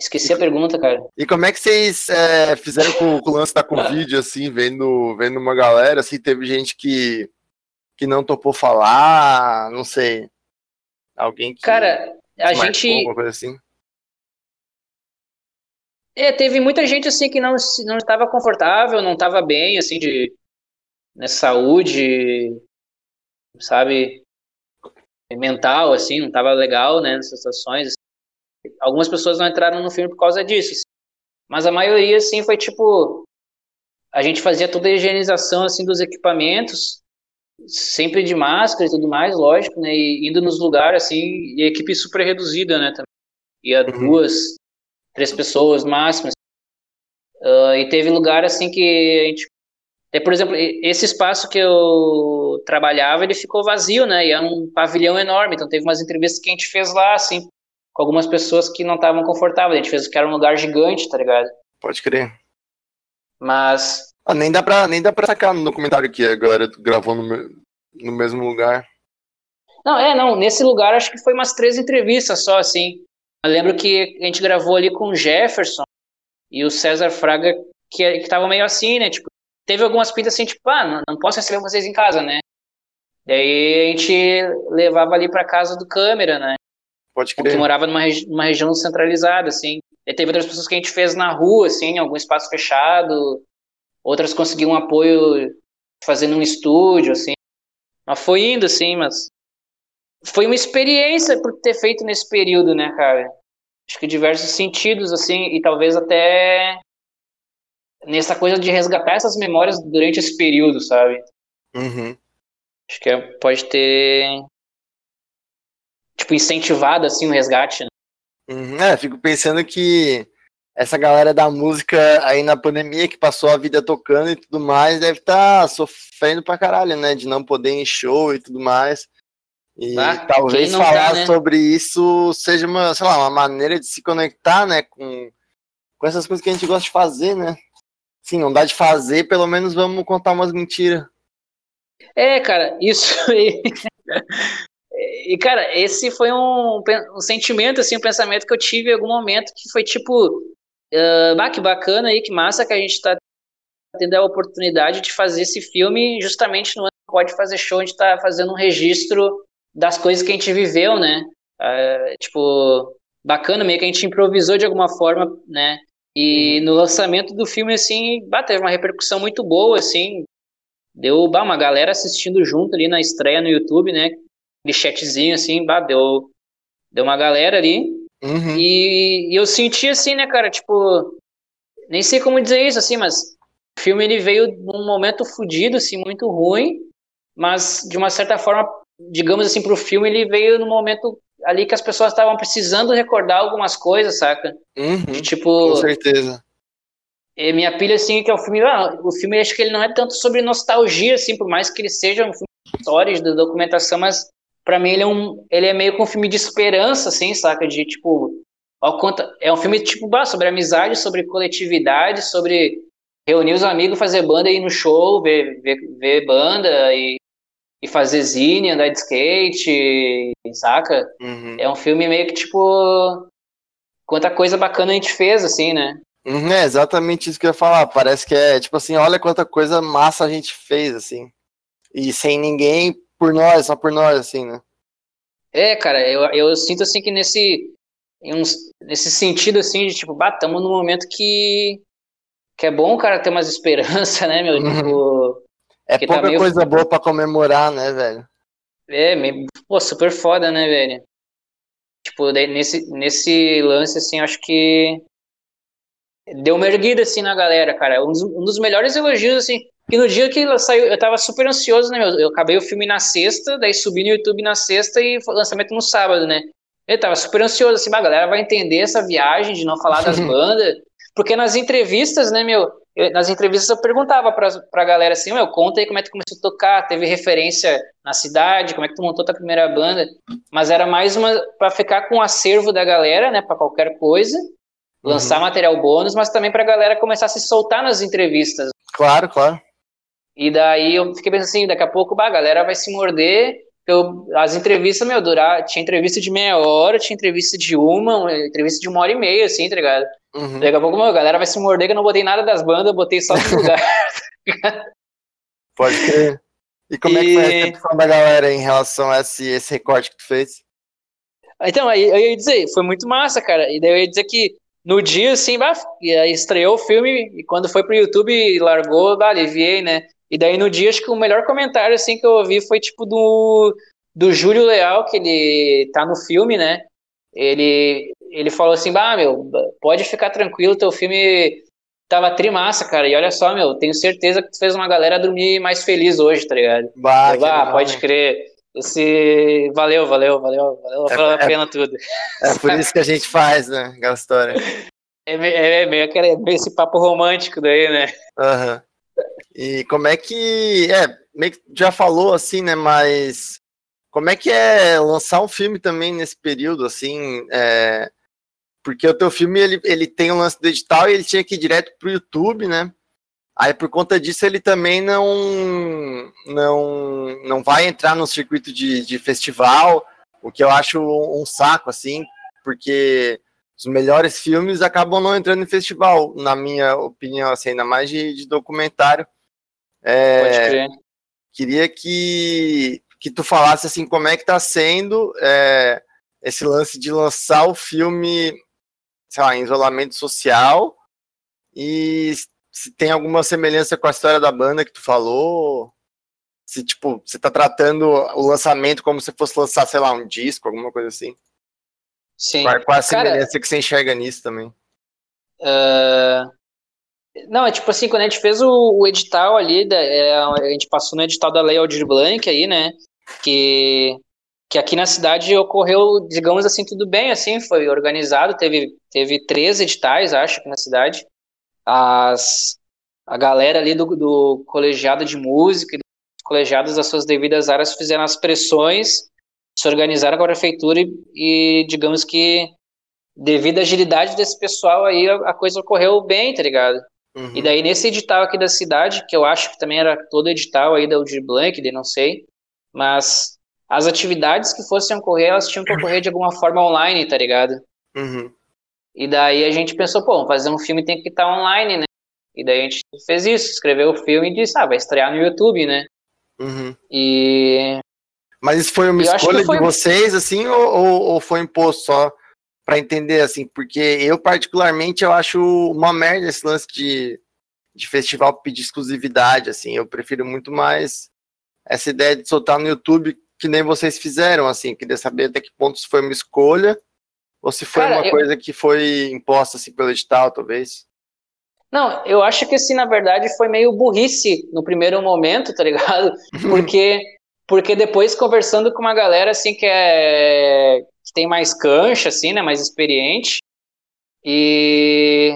Esqueci a pergunta, cara.
E como é que vocês é, fizeram com, com, o lance da Covid, assim, vendo, vendo uma galera, assim, teve gente que que não topou falar, não sei. Alguém que.
Cara, a gente.
Alguma coisa assim.
É, teve muita gente assim que não não estava confortável, não estava bem assim de né, saúde, sabe, mental assim, não estava legal, né, nessas situações. Algumas pessoas não entraram no filme por causa disso. Assim. Mas a maioria assim foi tipo a gente fazia toda a higienização assim dos equipamentos sempre de máscara e tudo mais, lógico, né? E indo nos lugares assim, e equipe super reduzida, né? Ia uhum. duas, três pessoas máximas. Uh, e teve lugar assim que a gente. É, por exemplo, esse espaço que eu trabalhava, ele ficou vazio, né? E é um pavilhão enorme. Então teve umas entrevistas que a gente fez lá, assim, com algumas pessoas que não estavam confortáveis. A gente fez que era um lugar gigante, tá ligado?
Pode crer.
Mas
ah, nem dá pra, nem dá pra sacar no documentário que a galera gravou no, no mesmo lugar.
Não, é, não. Nesse lugar acho que foi umas três entrevistas só, assim. Eu lembro que a gente gravou ali com o Jefferson e o César Fraga, que, que tava meio assim, né? Tipo, teve algumas pintas assim, tipo, ah, não, não posso receber vocês em casa, né? Daí a gente levava ali pra casa do câmera, né?
Pode crer.
Que morava numa, regi numa região centralizada, assim. E teve outras pessoas que a gente fez na rua, assim, em algum espaço fechado outras conseguiam um apoio fazendo um estúdio, assim. Mas foi indo, assim, mas foi uma experiência por ter feito nesse período, né, cara? Acho que diversos sentidos, assim, e talvez até nessa coisa de resgatar essas memórias durante esse período, sabe?
Uhum.
Acho que é, pode ter, tipo, incentivado, assim, o resgate, né?
Uhum. É, fico pensando que essa galera da música aí na pandemia que passou a vida tocando e tudo mais deve estar tá sofrendo pra caralho, né? De não poder ir em show e tudo mais. E ah, talvez falar tá, né? sobre isso seja uma, sei lá, uma maneira de se conectar, né? Com, com essas coisas que a gente gosta de fazer, né? Sim, não dá de fazer, pelo menos vamos contar umas mentiras.
É, cara, isso. E, cara, esse foi um, um sentimento, assim, um pensamento que eu tive em algum momento que foi tipo, Uh, ah, que bacana aí, que massa que a gente está tendo a oportunidade de fazer esse filme justamente no ano que pode fazer show, a gente está fazendo um registro das coisas que a gente viveu, né? Uh, tipo, bacana, meio que a gente improvisou de alguma forma, né? E uhum. no lançamento do filme, assim, bah, teve uma repercussão muito boa, assim. Deu bah, uma galera assistindo junto ali na estreia no YouTube, né? De chatzinho, assim, bah, deu, deu uma galera ali.
Uhum.
E, e, eu senti assim, né, cara, tipo, nem sei como dizer isso, assim, mas o filme ele veio num momento fodido, assim, muito ruim, mas de uma certa forma, digamos assim, pro filme ele veio num momento ali que as pessoas estavam precisando recordar algumas coisas, saca?
Uhum,
de, tipo,
com certeza.
E minha pilha, assim, que é o filme, ah, o filme acho que ele não é tanto sobre nostalgia, assim, por mais que ele seja um filme de histórias, de documentação, mas para mim ele é um ele é meio que um filme de esperança assim saca de tipo ó, conta é um filme tipo bah, sobre amizade sobre coletividade sobre reunir os amigos fazer banda ir no show ver ver, ver banda e e fazer zine, andar de skate, saca?
Uhum.
É um filme meio que tipo. Quanta coisa bacana a gente fez, assim, né?
Uhum, é exatamente isso que eu ia falar. Parece que é tipo assim, olha quanta coisa massa a gente fez, assim. E sem ninguém por nós, só por nós, assim, né?
É, cara, eu, eu sinto assim que nesse. Uns, nesse sentido, assim, de tipo, bah, tamo num momento que. Que é bom cara ter umas esperanças, né, meu?
Uhum.
Tipo.
É
Que tá
pouca
meio-
coisa boa pra comemorar, né, velho?
É, meio- pô, super foda, né, velho? Tipo, daí nesse, nesse lance, assim, acho que deu uma erguida, assim, na galera, cara. Um dos, um dos melhores elogios, assim, que no dia que ela saiu, eu tava super ansioso, né, meu? Eu acabei o filme na sexta, daí subi no YouTube na sexta e foi lançamento no sábado, né? Eu tava super ansioso, assim, a galera vai entender essa viagem de não falar das bandas, porque nas entrevistas, né, meu, eu- nas entrevistas eu perguntava pra, pra galera assim, meu, conta aí como é que tu começou a tocar, teve referência na cidade, como é que tu montou tua primeira banda, mas era mais uma para ficar com o acervo da galera, né, para qualquer coisa, lançar material bônus, mas também pra galera começar a se soltar nas entrevistas.
Claro, claro.
E daí eu fiquei pensando assim, daqui a pouco bah, a galera vai se morder. Eu, as entrevistas, meu, durar, tinha entrevista de meia hora, tinha entrevista de uma, uma entrevista de uma hora e meia, assim, tá ligado?
Uhum.
Daqui a pouco, meu, a galera vai se morder que eu não botei nada das bandas, eu botei só do lugar.
Pode crer. E como é que foi a
E-
recepção da galera em relação a esse, esse recorte que tu fez?
Então, aí eu ia dizer, foi muito massa, cara. E daí eu ia dizer que no dia, assim, bah, e aí estreou o filme e quando foi pro YouTube largou, bah, aliviei, né? E daí no dia, acho que o melhor comentário, assim, que eu ouvi foi, tipo, do, do Júlio Leal, que ele tá no filme, né? Ele, ele falou assim, bah, meu, pode ficar tranquilo, teu filme tava trimassa, cara. E olha só, meu, tenho certeza que tu fez uma galera dormir mais feliz hoje, tá ligado?
Bah,
Eu,
que
ah,
legal,
pode
né?
crer. Esse. Valeu, valeu, valeu, valeu,
É-
valeu a
é-
pena tudo.
É por isso que a gente faz, né? Aquela história.
É, me- é meio, aquele- meio esse papo romântico daí, né?
Aham. E como é que. É, meio que já falou assim, né? Mas como é que é lançar um filme também nesse período, assim? é, Porque o teu filme ele, ele tem um lance do edital e ele tinha que ir direto pro YouTube, né? Aí por conta disso ele também não não, não vai entrar no circuito de, de festival, o que eu acho um saco, assim, porque os melhores filmes acabam não entrando em festival, na minha opinião, assim, ainda mais de, de documentário. É,
Pode crer.
queria que, que tu falasse assim como é que tá sendo é, esse lance de lançar o filme, sei lá, em isolamento social e se tem alguma semelhança com a história da banda que tu falou, se tipo, você tá tratando o lançamento como se fosse lançar, sei lá, um disco, alguma coisa assim.
Sim.
Qual, qual a
Cara-
semelhança que você enxerga nisso também?
Ah, Não, é tipo assim, quando a gente fez o, o edital ali, da- é, a gente passou no edital da Lei Aldir Blanc aí, né? Que, que aqui na cidade ocorreu, digamos assim, tudo bem, assim, foi organizado, teve, teve três editais, acho, aqui na cidade. As, a galera ali do, do colegiado de música, dos colegiados das suas devidas áreas fizeram as pressões, se organizaram com a prefeitura e, e digamos que devido à agilidade desse pessoal aí, a, a coisa ocorreu bem, tá ligado?
Uhum.
E daí nesse edital aqui da cidade, que eu acho que também era todo edital aí da Aldir Blanc, daí não sei, mas as atividades que fossem ocorrer, elas tinham que ocorrer de alguma forma online, tá ligado?
Uhum.
E daí a gente pensou, pô, fazer um filme tem que estar online, né? E daí a gente fez isso, escreveu o filme e disse, ah, vai estrear no YouTube, né?
Uhum.
E
Mas isso foi uma
Eu
escolha
foi-
de vocês, assim, ou, ou, ou foi imposto só para entender, assim? Porque eu, particularmente, eu acho uma merda esse lance de, de festival pedir exclusividade, assim. Eu prefiro muito mais essa ideia de soltar no YouTube, que nem vocês fizeram, assim. Queria saber até que ponto isso foi uma escolha, ou se foi
Cara,
uma
eu-
coisa que foi imposta, assim, pelo edital, talvez.
Não, eu acho que assim, na verdade, foi meio burrice no primeiro momento, tá ligado? Porque, porque depois conversando com uma galera assim que é que tem mais cancha, assim, né? Mais experiente. E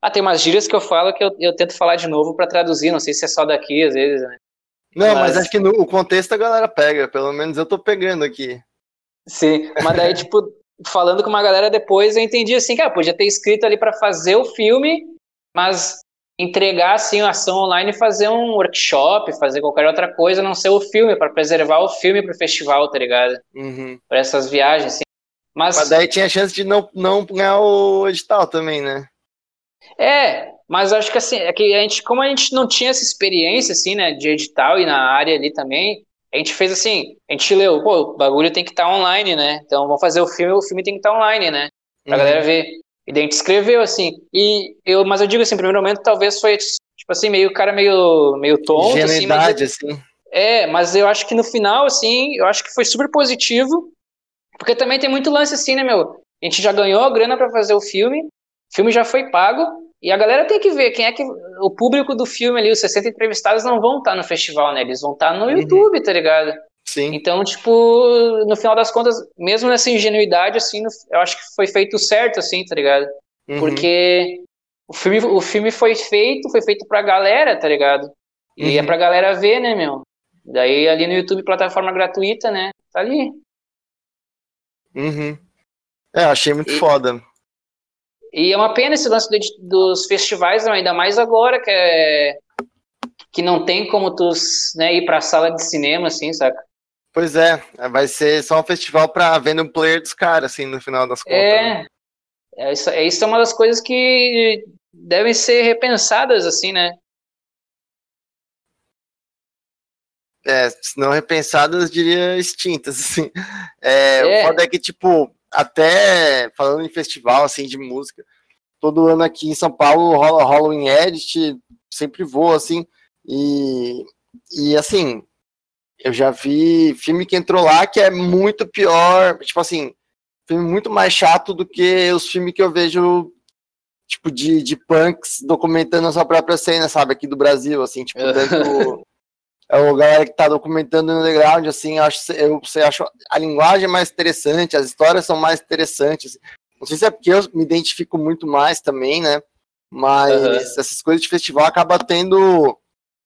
ah, tem umas gírias que eu falo que eu, eu tento falar de novo pra traduzir, não sei se é só daqui, às vezes, né?
Não, mas,
Mas-
acho que no o contexto a galera pega, pelo menos eu tô pegando aqui.
Sim, mas daí, tipo, falando com uma galera depois, eu entendi assim, que ah, podia ter escrito ali pra fazer o filme, mas entregar assim a ação online e fazer um workshop, fazer qualquer outra coisa, não ser o filme, para preservar o filme pro festival, tá ligado?
Uhum.
Para essas viagens, assim. Mas,
Mas daí tinha chance de não, não ganhar o edital também, né?
É, mas acho que assim, é que a gente, como a gente não tinha essa experiência, assim, né, de edital e na área ali também, a gente fez assim, a gente leu, pô, o bagulho tem que estar tá online, né? Então vamos fazer o filme, o filme tem que estar tá online, né? Pra uhum. galera ver. E daí a gente escreveu, assim, e eu, mas eu digo assim, no primeiro momento talvez foi, tipo assim, meio cara meio, meio tonto,
assim,
mas,
assim.
É, mas eu acho que no final, assim, eu acho que foi super positivo, porque também tem muito lance assim, né, meu? A gente já ganhou a grana para fazer o filme, o filme já foi pago, e a galera tem que ver quem é que. O público do filme ali, os 60 entrevistados, não vão estar no festival, né? Eles vão estar no uhum. YouTube, tá ligado?
Sim.
Então, tipo, no final das contas, mesmo nessa ingenuidade, assim, eu acho que foi feito certo, assim, tá ligado? Uhum. Porque o filme, o filme foi feito, foi feito pra galera, tá ligado? E é uhum. é pra galera ver, né, meu? Daí ali no YouTube, plataforma gratuita, né? Tá ali.
Uhum. É, achei muito e, foda.
E é uma pena esse lance do, dos festivais, ainda mais agora, que é que não tem como tu né, ir pra sala de cinema, assim, saca?
Pois é, vai ser só um festival pra vendo o player dos caras, assim, no final das contas.
É, né? é, isso, é, isso é uma das coisas que devem ser repensadas, assim, né?
É, se não repensadas, diria extintas, assim. É, é. O foda é que, tipo, até falando em festival, assim, de música, todo ano aqui em São Paulo rola Halloween Edit, sempre vou, assim, e, e assim, eu já vi filme que entrou lá que é muito pior, tipo assim, filme muito mais chato do que os filmes que eu vejo, tipo, de, de punks documentando a sua própria cena, sabe, aqui do Brasil, assim, tipo, dentro... é o galera que tá documentando no underground, assim, eu acho, eu, você acho a linguagem mais interessante, as histórias são mais interessantes. Não sei se é porque eu me identifico muito mais também, né? Mas uhum. essas coisas de festival acaba tendo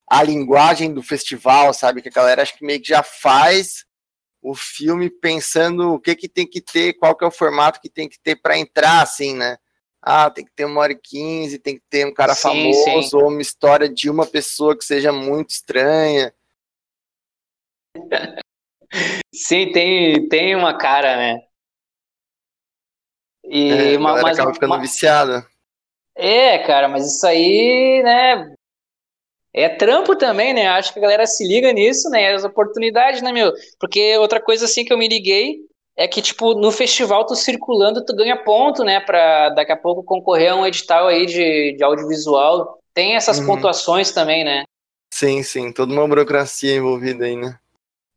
a linguagem do festival, sabe? Que a galera acho que meio que já faz o filme pensando o que que tem que ter, qual que é o formato que tem que ter para entrar, assim, né? Ah, tem que ter uma hora e quinze, tem que ter um cara sim, famoso, sim. ou uma história de uma pessoa que seja muito estranha.
Sim, tem, tem uma cara, né?
E é, uma, mas acaba ficando uma... viciada.
É, cara, mas isso aí, né? É trampo também, né? Acho que a galera se liga nisso, né? As oportunidades, né, meu? Porque outra coisa assim que eu me liguei é que, tipo, no festival, tu circulando, tu ganha ponto, né? Pra daqui a pouco concorrer a um edital aí de, de audiovisual. Tem essas uhum. pontuações também, né?
Sim, sim. Toda uma burocracia envolvida aí, né?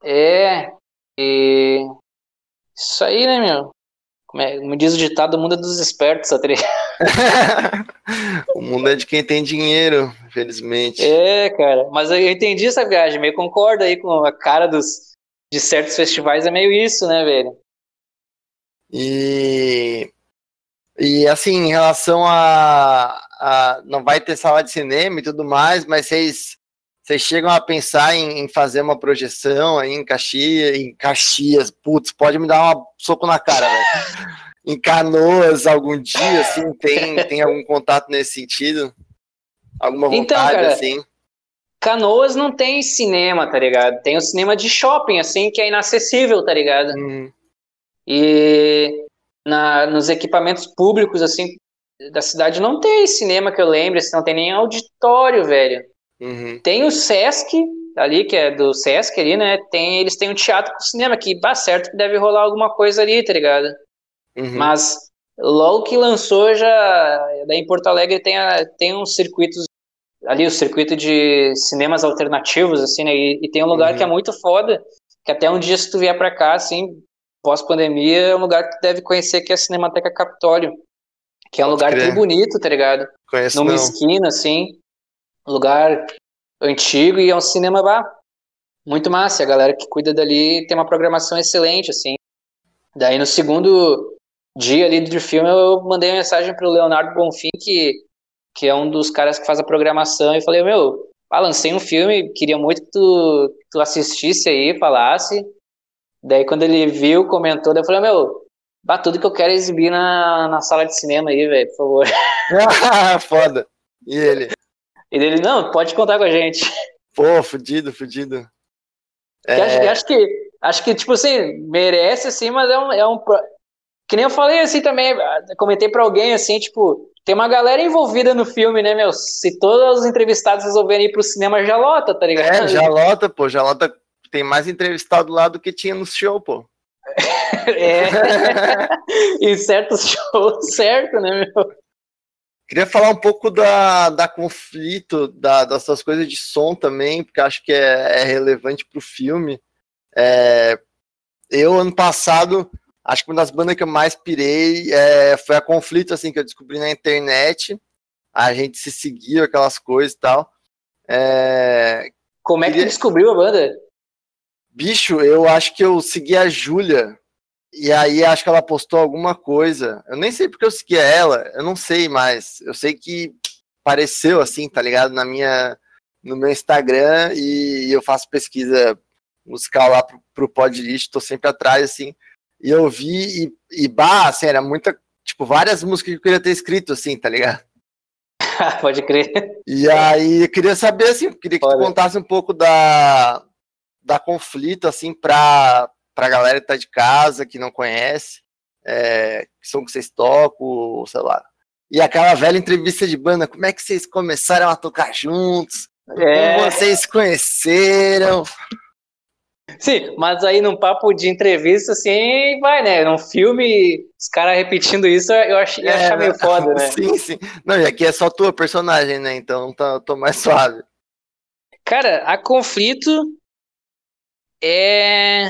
É. E. Isso aí, né, meu? Como diz o ditado, o mundo é dos espertos, Satri.
o mundo é de quem tem dinheiro, infelizmente.
É, cara. Mas eu entendi essa viagem, meio concordo aí com a cara dos, de certos festivais, é meio isso, né, velho?
E, e assim, em relação a, a, Não vai ter sala de cinema e tudo mais, mas vocês, vocês chegam a pensar em, em fazer uma projeção aí em Caxias, em Caxias, putz, pode me dar um soco na cara, velho. em Canoas algum dia, assim, tem, tem algum contato nesse sentido? Alguma então, vontade, então, cara, assim?
Canoas não tem cinema, tá ligado? Tem o cinema de shopping, assim, que é inacessível, tá ligado? Uhum. E na, nos equipamentos públicos, assim, da cidade não tem cinema que eu lembre, assim, não tem nem auditório, velho. Uhum. Tem o Sesc, ali, que é do Sesc ali, né? Tem, eles têm um teatro com cinema, que, bah, certo que deve rolar alguma coisa ali, tá ligado? Uhum. Mas logo que lançou, já daí em Porto Alegre tem, a, tem uns circuitos ali, o circuito de cinemas alternativos, assim, né? E, e tem um lugar uhum. que é muito foda, que até um dia, se tu vier pra cá, assim, pós-pandemia, é um lugar que tu deve conhecer, que é a Cinemateca Capitólio. Que é um Pode lugar bem bonito, tá ligado?
Conheço
Numa
não.
esquina, assim. Lugar antigo e é um cinema bah, muito massa. A galera que cuida dali tem uma programação excelente, assim. Daí no segundo dia ali do filme eu mandei uma mensagem pro Leonardo Bonfim, que, que é um dos caras que faz a programação, e falei, meu, ah, lancei um filme, queria muito que tu, que tu assistisse aí, falasse. Daí quando ele viu, comentou, daí eu falei, meu, bah, tudo que eu quero é exibir na, na sala de cinema aí, velho, por favor.
Foda. E ele?
E ele, não, pode contar com a gente.
Pô, fudido, fudido.
É... Acho, acho, que, acho que, tipo assim, merece, assim, mas é um, é um. Que nem eu falei assim também, comentei pra alguém assim, tipo, tem uma galera envolvida no filme, né, meu? Se todos os entrevistados resolverem ir pro cinema, já lota, tá ligado?
É, já lota, pô, já lota. Tem mais entrevistado lá do que tinha no show, pô.
é. em certos shows, certo, né, meu?
Queria falar um pouco da, da conflito, da, dessas coisas de som também, porque acho que é, é relevante pro filme. É, eu, ano passado, acho que uma das bandas que eu mais pirei é, foi a Conflito, assim, que eu descobri na internet. A gente se seguiu, aquelas coisas e tal. É...
Como é que tu descobriu a banda?
Bicho, eu acho que eu segui a Júlia. E aí acho que ela postou alguma coisa. Eu nem sei porque eu seguia ela, eu não sei mais. Eu sei que apareceu assim, tá ligado? Na minha no meu Instagram e eu faço pesquisa musical lá pro, pro Podlist, tô sempre atrás assim. E eu vi, e, e bah, assim, era muita, tipo, várias músicas que eu queria ter escrito, assim, tá ligado?
Pode crer.
E aí, eu queria saber, assim, queria que Olha. tu contasse um pouco da, da conflito, assim, pra, pra galera que tá de casa, que não conhece, é, que som que vocês tocam, sei lá. E aquela velha entrevista de banda, como é que vocês começaram a tocar juntos? É. Como vocês conheceram?
Sim, mas aí num papo de entrevista, assim, vai, né? Num filme, os caras repetindo isso, eu ach, ia é, achar meio foda, né?
Sim, sim. Não, e aqui é só tua personagem, né? Então tá, tô mais suave.
Cara, a conflito é.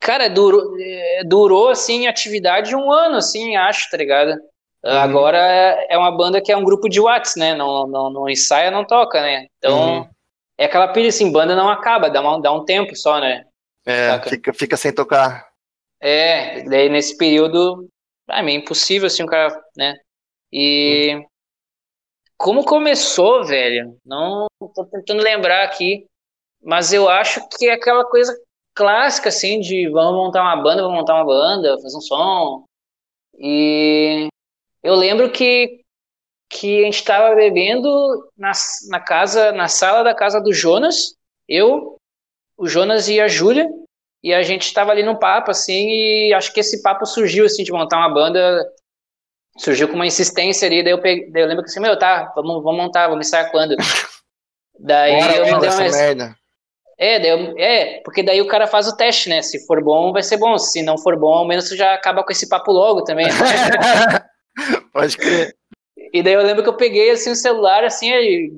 Cara, durou, é, durou assim, atividade um ano, assim, acho, tá ligado? Uhum. Agora é uma banda que é um grupo de Whats, né? Não, não, não ensaia, não toca, né? Então. Uhum é aquela pilha assim, banda não acaba, dá, uma, dá um tempo só, né?
É, fica, fica sem tocar.
É, daí nesse período, é meio impossível assim o cara, né? E hum. como começou, velho? Não tô tentando lembrar aqui, mas eu acho que é aquela coisa clássica assim de vamos montar uma banda, vamos montar uma banda, fazer um som. E eu lembro que que a gente estava bebendo na, na casa, na sala da casa do Jonas, eu, o Jonas e a Júlia, e a gente estava ali no papo, assim, e acho que esse papo surgiu, assim, de montar uma banda, surgiu com uma insistência ali, daí eu, peguei, daí eu lembro que assim, meu, tá, vamos, vamos montar, vamos estar quando? daí Bora, eu mandei uma merda. É, daí é, porque daí o cara faz o teste, né? Se for bom, vai ser bom. Se não for bom, ao menos já acaba com esse papo logo também.
Pode crer.
E daí eu lembro que eu peguei assim o celular, assim,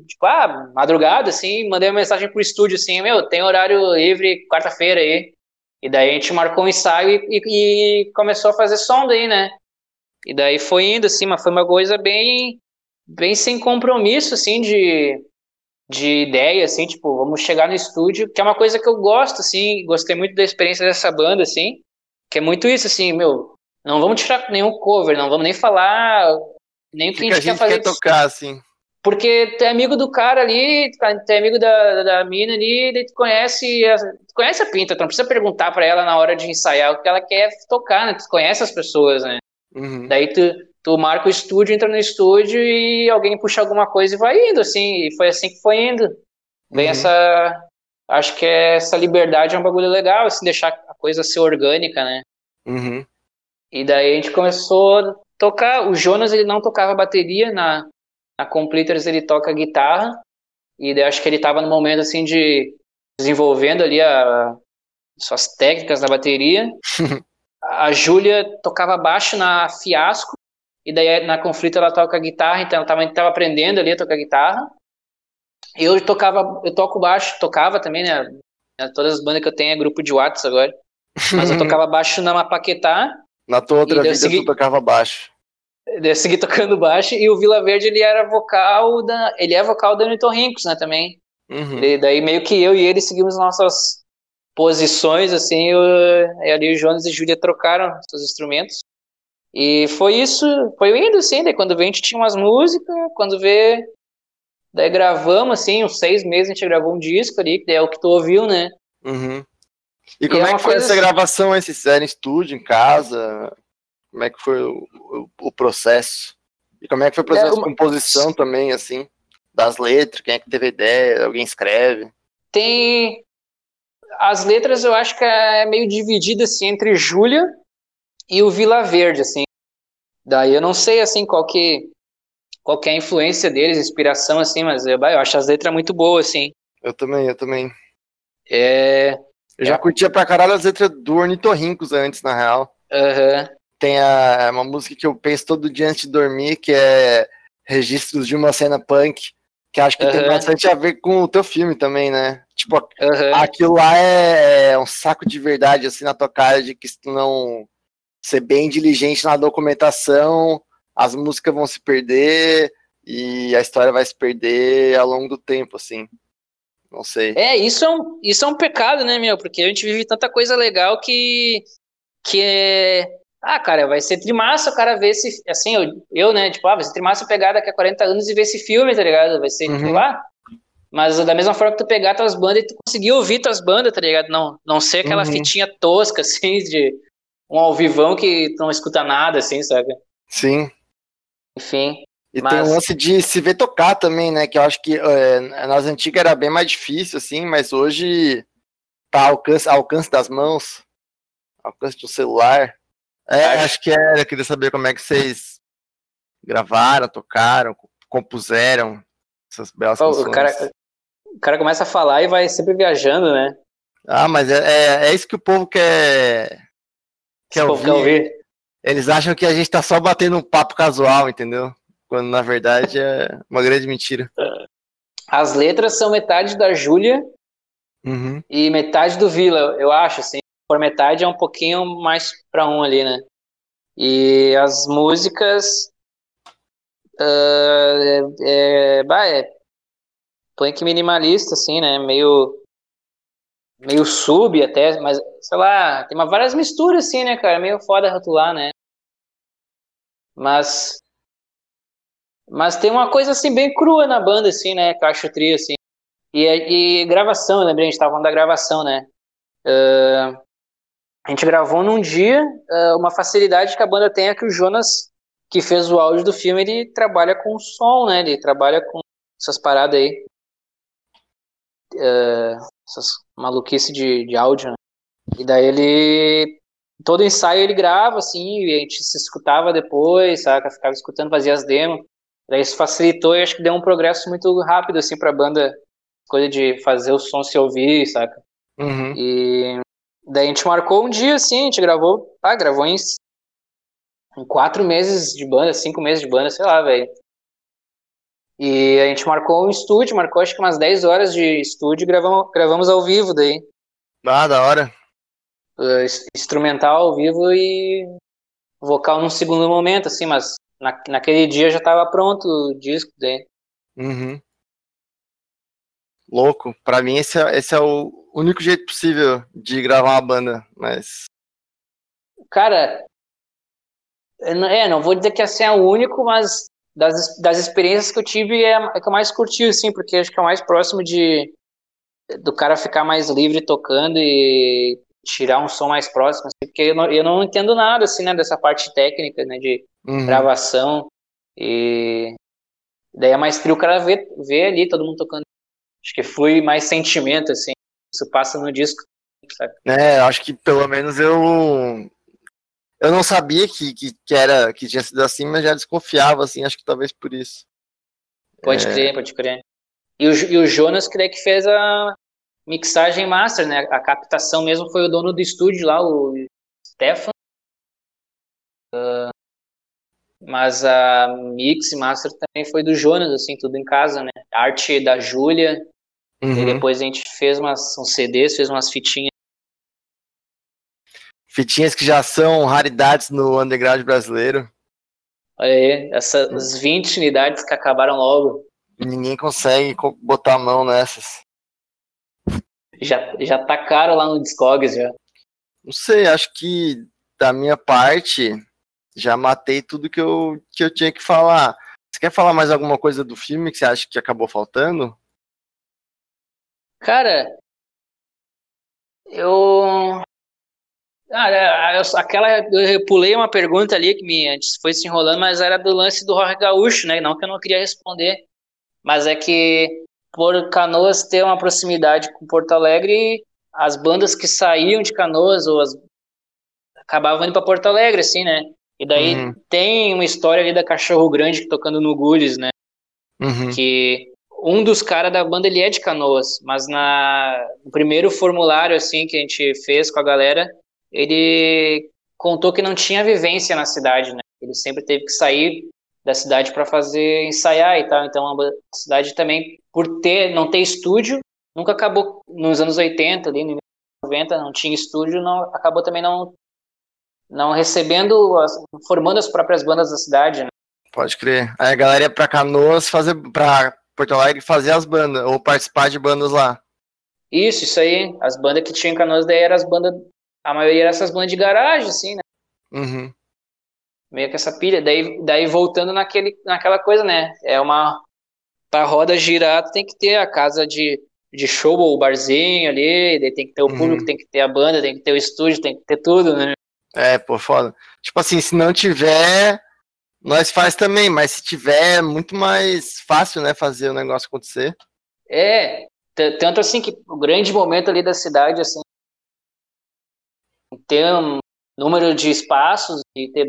tipo, ah, madrugada, assim, mandei uma mensagem pro estúdio, assim, meu, tem horário livre quarta-feira aí. E daí a gente marcou um ensaio e, e, começou a fazer som daí, né? E daí foi indo, assim, mas foi uma coisa bem, bem sem compromisso, assim, de, de ideia, assim, tipo, vamos chegar no estúdio, que é uma coisa que eu gosto, assim, gostei muito da experiência dessa banda, assim, que é muito isso, assim, meu, não vamos tirar nenhum cover, não vamos nem falar nem o que, que a gente, quer fazer.
Quer tocar, assim.
Porque tu é amigo do cara ali, tu é amigo da, da mina ali, daí tu conhece, a, tu conhece a pinta, tu não precisa perguntar para ela na hora de ensaiar o que ela quer tocar, né? Tu conhece as pessoas, né? Uhum. Daí tu, tu marca o estúdio, entra no estúdio e alguém puxa alguma coisa e vai indo, assim, e foi assim que foi indo. Vem uhum. essa. Acho que é essa liberdade é um bagulho legal, assim, deixar a coisa ser orgânica, né?
Uhum.
E daí a gente começou tocar. O Jonas ele não tocava bateria na na Completers ele toca guitarra e daí acho que ele estava no momento assim de desenvolvendo ali a, suas técnicas na bateria. a Júlia tocava baixo na Fiasco e daí na Conflito ela toca guitarra, então ela também estava aprendendo ali a tocar guitarra. Eu tocava, eu toco baixo, tocava também, né? Todas as bandas que eu tenho é grupo de Watts agora. Mas eu tocava baixo na Mapaquetá
na tua outra vida segui... tu tocava baixo.
Eu segui tocando baixo e o Vila Verde ele era vocal da. Ele é vocal da Rincos, né, também. Uhum. Ele, daí meio que eu e ele seguimos nossas posições, assim, eu, ali o Jonas e Júlia trocaram seus instrumentos. E foi isso, foi indo assim, daí quando vê a gente tinha umas músicas, quando vê. Daí gravamos, assim, uns seis meses a gente gravou um disco ali, que é o que tu ouviu, né?
Uhum. E como e é, é que foi essa assim... gravação? Esse era em estúdio, em casa? Como é que foi o, o, o processo? E como é que foi o processo é, uma... de composição também, assim? das letras, quem é que teve ideia, alguém escreve.
Tem as letras eu acho que é meio dividida assim entre Júlia e o Vila Verde, assim. Daí eu não sei assim qual que qual que é a influência deles, inspiração assim, mas eu, eu acho as letras muito boas assim.
Eu também, eu também.
É,
Eu já curtia pra caralho as letras do Ornitorrincos antes, na real.
aham.
Tem a, uma música que eu penso todo dia antes de dormir, que é Registros de uma Cena Punk, que acho que tem
Aham.
bastante a ver com o teu filme também, né? Tipo,
aham.
aquilo lá é um saco de verdade, assim, na tua cara, de que se tu não ser bem diligente na documentação, as músicas vão se perder e a história vai se perder ao longo do tempo, assim. Não sei.
É, isso é, um, isso é um pecado, né, meu? Porque a gente vive tanta coisa legal que. que é. Ah, cara, vai ser trimassa o cara ver esse. Assim, eu, eu, né? Tipo, ah, vai ser trimassa eu pegar daqui a 40 anos e ver esse filme, tá ligado? Vai ser,
Uhum.
tipo, lá. Mas da mesma forma que tu pegar tuas bandas e tu conseguir ouvir tuas bandas, tá ligado? Não, não ser aquela
Uhum.
fitinha tosca, assim, de um ao vivão que não escuta nada, assim, sabe?
Sim.
Enfim.
E
Mas-
tem o lance de se ver tocar também, né? Que eu acho que é, nas antigas era bem mais difícil, assim, mas hoje tá alcance, alcance das mãos, alcance do celular. É,
Acho-
acho que era, eu queria saber como é que vocês gravaram, tocaram, compuseram essas belas
Pô,
canções.
o, cara, o cara começa a falar e vai sempre viajando, né?
Ah, mas é, é, é isso que o povo quer, quer ouvir.
quer ouvir.
Eles acham que a gente tá só batendo um papo casual, entendeu? Quando na verdade é uma grande mentira.
As letras são metade da Júlia
Uhum.
e metade do Vila, eu acho, assim. Por metade é um pouquinho mais pra um ali, né? E as músicas. ah, é, é, bah, é punk minimalista, assim, né? Meio. Meio sub até, mas sei lá, tem uma, várias misturas, assim, né, cara? Meio foda rotular, né? Mas. Mas tem uma coisa, assim, bem crua na banda, assim, né? Que eu acho tri, assim. E, e gravação, lembrei, a gente tava falando da gravação, né? Ah, a gente gravou num dia, ah, uma facilidade que a banda tem é que o Jonas, que fez o áudio do filme, ele trabalha com som, né? Ele trabalha com essas paradas aí. Ah, essas maluquices de, de áudio, né? E daí ele. Todo ensaio ele grava, assim, e a gente se escutava depois, saca? Ficava escutando, fazia as demos. Daí isso facilitou e acho que deu um progresso muito rápido, assim, pra banda. Coisa de fazer o som se ouvir, saca?
Uhum.
E daí a gente marcou um dia, assim, a gente gravou, ah, gravou em, em quatro meses de banda, cinco meses de banda, sei lá, velho. E a gente marcou um estúdio, marcou acho que umas 10 horas de estúdio e gravamos, gravamos ao vivo daí.
Ah, da hora.
Uh, ins- instrumental ao vivo e vocal num segundo momento, assim, mas na, naquele dia já tava pronto o disco daí.
Uhum. Louco. Pra mim, esse é, esse é o único jeito possível de gravar uma banda. Mas.
Cara, é, não vou dizer que assim é o único, mas das, das experiências que eu tive é a que eu mais curti, assim, porque acho que é o mais próximo de do cara ficar mais livre tocando e tirar um som mais próximo, assim, porque eu não, eu não entendo nada, assim, né, dessa parte técnica, né, de
Uhum.
gravação e daí a maestria o cara vê, vê ali todo mundo tocando. Acho que flui mais sentimento, assim, isso passa no disco, sabe?
É, acho que pelo menos eu. Eu não sabia que, que, que era que tinha sido assim, mas já desconfiava, assim, acho que talvez por isso.
Pode
É.
crer, pode crer. E o, e o Jonas, que daí que fez a mixagem master, né? A captação mesmo foi o dono do estúdio lá, o Stefan. Ah, mas a mix e master também foi do Jonas, assim, tudo em casa, né? Arte da Júlia. E
Uhum.
depois a gente fez umas, uns CDs, fez umas fitinhas.
Fitinhas que já são raridades no underground brasileiro.
Olha aí, essas 20 unidades que acabaram logo.
Ninguém consegue co- botar a mão nessas.
Já, já tá caro lá no Discogs já.
Não sei, acho que da minha parte já matei tudo que eu, que eu tinha que falar. Você quer falar mais alguma coisa do filme que você acha que acabou faltando?
Cara, eu. Cara, eu- aquela. Eu pulei uma pergunta ali que me antes foi se enrolando, mas era do lance do rock gaúcho, né? Não que eu não queria responder. Mas é que por Canoas ter uma proximidade com Porto Alegre, as bandas que saíam de Canoas ou as acabavam indo para Porto Alegre, assim, né? E daí uhum. tem uma história ali da Cachorro Grande tocando no Gullis, né? Uhum. Que um dos caras da banda ele é de Canoas, mas na no primeiro formulário assim que a gente fez com a galera, ele contou que não tinha vivência na cidade, né? Ele sempre teve que sair da cidade para fazer ensaiar e tal. Então a cidade também por ter não ter estúdio, nunca acabou nos anos 80 ali, nos 90 não tinha estúdio, não acabou também não não recebendo, as, formando as próprias bandas da cidade. Né?
Pode crer. Aí a galera ia pra Canoas fazer, pra Porto Alegre fazer as bandas, ou participar de bandas lá.
Isso, isso aí. As bandas que tinham em Canoas daí eram as bandas, a maioria eram essas bandas de garagem, assim, né?
Uhum.
Meio que essa pilha. Daí, daí voltando naquele, naquela coisa, né? É uma. Pra roda girar, tem que ter a casa de, de show ou barzinho ali, daí tem que ter o público, uhum. tem que ter a banda, tem que ter o estúdio, tem que ter tudo, né?
É, pô, foda. Tipo assim, se não tiver, nós faz também, mas se tiver, é muito mais fácil, né, fazer o negócio acontecer.
É, tanto assim que o grande momento ali da cidade, assim, ter um número de espaços e ter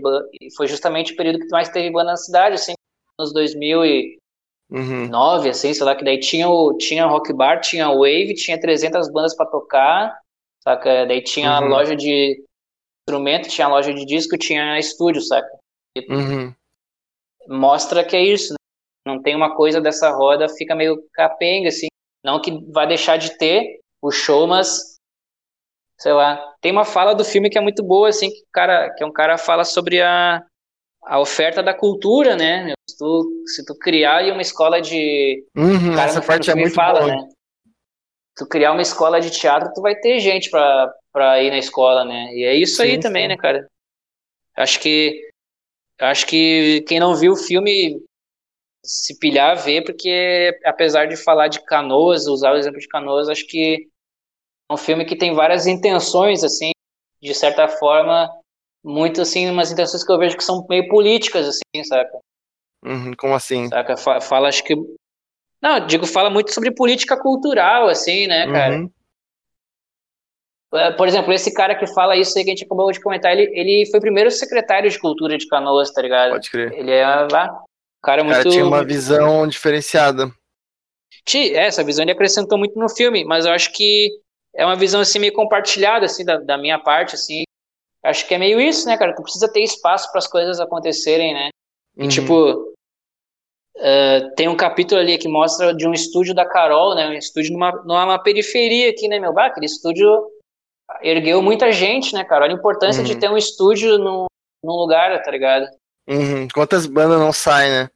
foi justamente o período que mais teve banda na cidade, assim, nos 2009, uhum. assim, sei lá, que daí tinha o tinha Rock Bar, tinha Wave, tinha 300 bandas para tocar, saca? Daí tinha uhum. loja de instrumento, tinha loja de disco, tinha estúdio, saca?
Uhum.
Mostra que é isso, né? Não tem uma coisa dessa roda, fica meio capenga, assim. Não que vai deixar de ter o show, mas sei lá. Tem uma fala do filme que é muito boa, assim, que, cara, que um cara fala sobre a, a oferta da cultura, né? Se tu, se tu criar uma escola de.
Uhum, cara, essa parte é muito fala, boa. né?
tu criar uma escola de teatro, tu vai ter gente pra, pra ir na escola, né? E é isso sim, aí também, sim. né, cara? Acho que acho que quem não viu o filme se pilhar ver, porque apesar de falar de canoas, usar o exemplo de canoas, acho que um filme que tem várias intenções, assim, de certa forma, muito assim, umas intenções que eu vejo que são meio políticas, assim, saca?
Uhum, como assim?
Saca? Fala, acho que não, digo, fala muito sobre política cultural, assim, né, cara? Uhum. É, por exemplo, esse cara que fala isso aí que a gente acabou de comentar, ele, ele foi o primeiro secretário de cultura de Canoas, tá ligado?
Pode crer.
Ele é ah, um cara muito. O cara
tinha uma visão diferenciada.
É, essa visão ele acrescentou muito no filme, mas eu acho que é uma visão assim meio compartilhada, assim, da, da minha parte, assim. Acho que é meio isso, né, cara? Tu precisa ter espaço para as coisas acontecerem, né? E, uhum. tipo, Uh, tem um capítulo ali que mostra de um estúdio da Carol, né? Um estúdio numa, numa periferia aqui, né, meu? Bah, aquele estúdio ergueu muita gente, né, cara? Olha a importância uhum. de ter um estúdio num, num lugar, tá ligado?
Uhum. Quantas bandas não saem, né?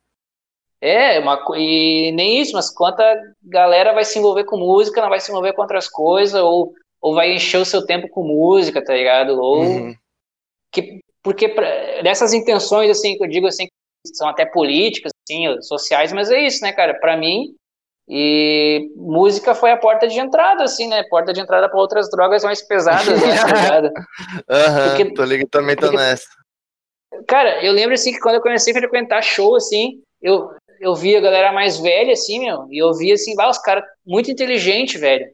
É, uma, e nem isso, mas quanta galera vai se envolver com música, não vai se envolver com outras coisas, ou, ou vai encher o seu tempo com música, tá ligado? Ou. Uhum. Que, porque pra, dessas intenções, assim, que eu digo assim, são até políticas, assim, sociais, mas é isso, né, cara? Para mim, e música foi a porta de entrada, assim, né? Porta de entrada para outras drogas mais pesadas, né?
Tá Aham, uhum, tô ligado, também tô porque, nessa.
Cara, eu lembro, assim, que quando eu comecei a frequentar show, assim, eu, eu via a galera mais velha, assim, meu, e eu via, assim, ah, os caras muito inteligentes, velho.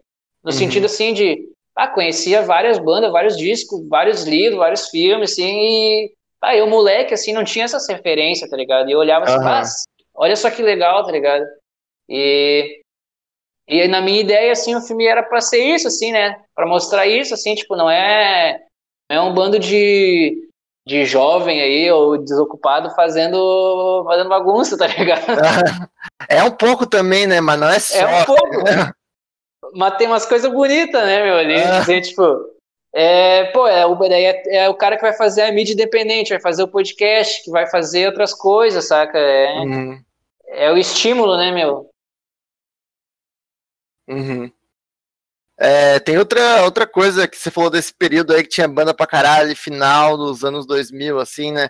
No uhum. sentido, assim, de, ah, conhecia várias bandas, vários discos, vários livros, vários filmes, assim, e ah, eu, moleque, assim, não tinha essas referências, tá ligado? E eu olhava assim, uhum. olha só que legal, tá ligado? E, e na minha ideia, assim, o filme era pra ser isso, assim, né? Pra mostrar isso, assim, tipo, não é, não é um bando de, de jovem aí, ou desocupado fazendo, fazendo bagunça, tá ligado?
É um pouco também, né? Mas não é só.
É um pouco. Mas tem umas coisas bonitas, né, meu? Ali, assim, tipo, é, pô, é, o, é, é, o cara que vai fazer a mídia independente, vai fazer o podcast, que vai fazer outras coisas, saca? É, uhum. é o estímulo, né, meu?
Uhum. É, tem outra, outra coisa que você falou desse período aí que tinha banda pra caralho, final dos anos 2000, assim, né?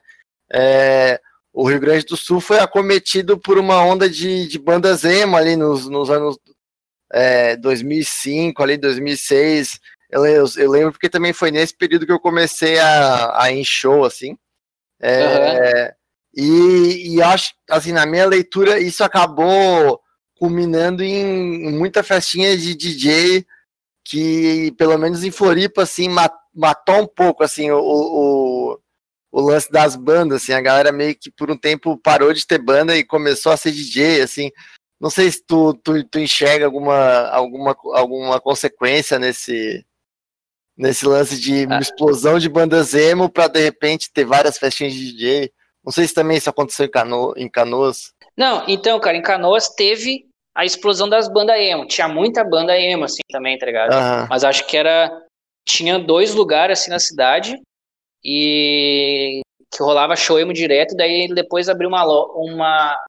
É, o Rio Grande do Sul foi acometido por uma onda de, de bandas emo ali nos, nos anos é, 2005, ali 2006. Eu, eu, eu, lembro porque também foi nesse período que eu comecei a, a ir em show, assim. É, uhum. E, e acho, assim, na minha leitura, isso acabou culminando em muita festinha de DJ que, pelo menos em Floripa, assim, matou um pouco, assim, o, o, o lance das bandas, assim, a galera meio que por um tempo parou de ter banda e começou a ser DJ, assim, não sei se tu, tu, tu enxerga alguma, alguma, alguma consequência nesse, nesse lance de ah. explosão de bandas emo para de repente ter várias festinhas de DJ. Não sei se também isso aconteceu em, Cano, em Canoas.
Não, então, cara, em Canoas teve a explosão das bandas emo. Tinha muita banda emo, assim, também, tá ligado? Uhum. Mas acho que era. Tinha dois lugares, assim, na cidade. E. Que rolava show emo direto. Daí depois abriu uma, uma,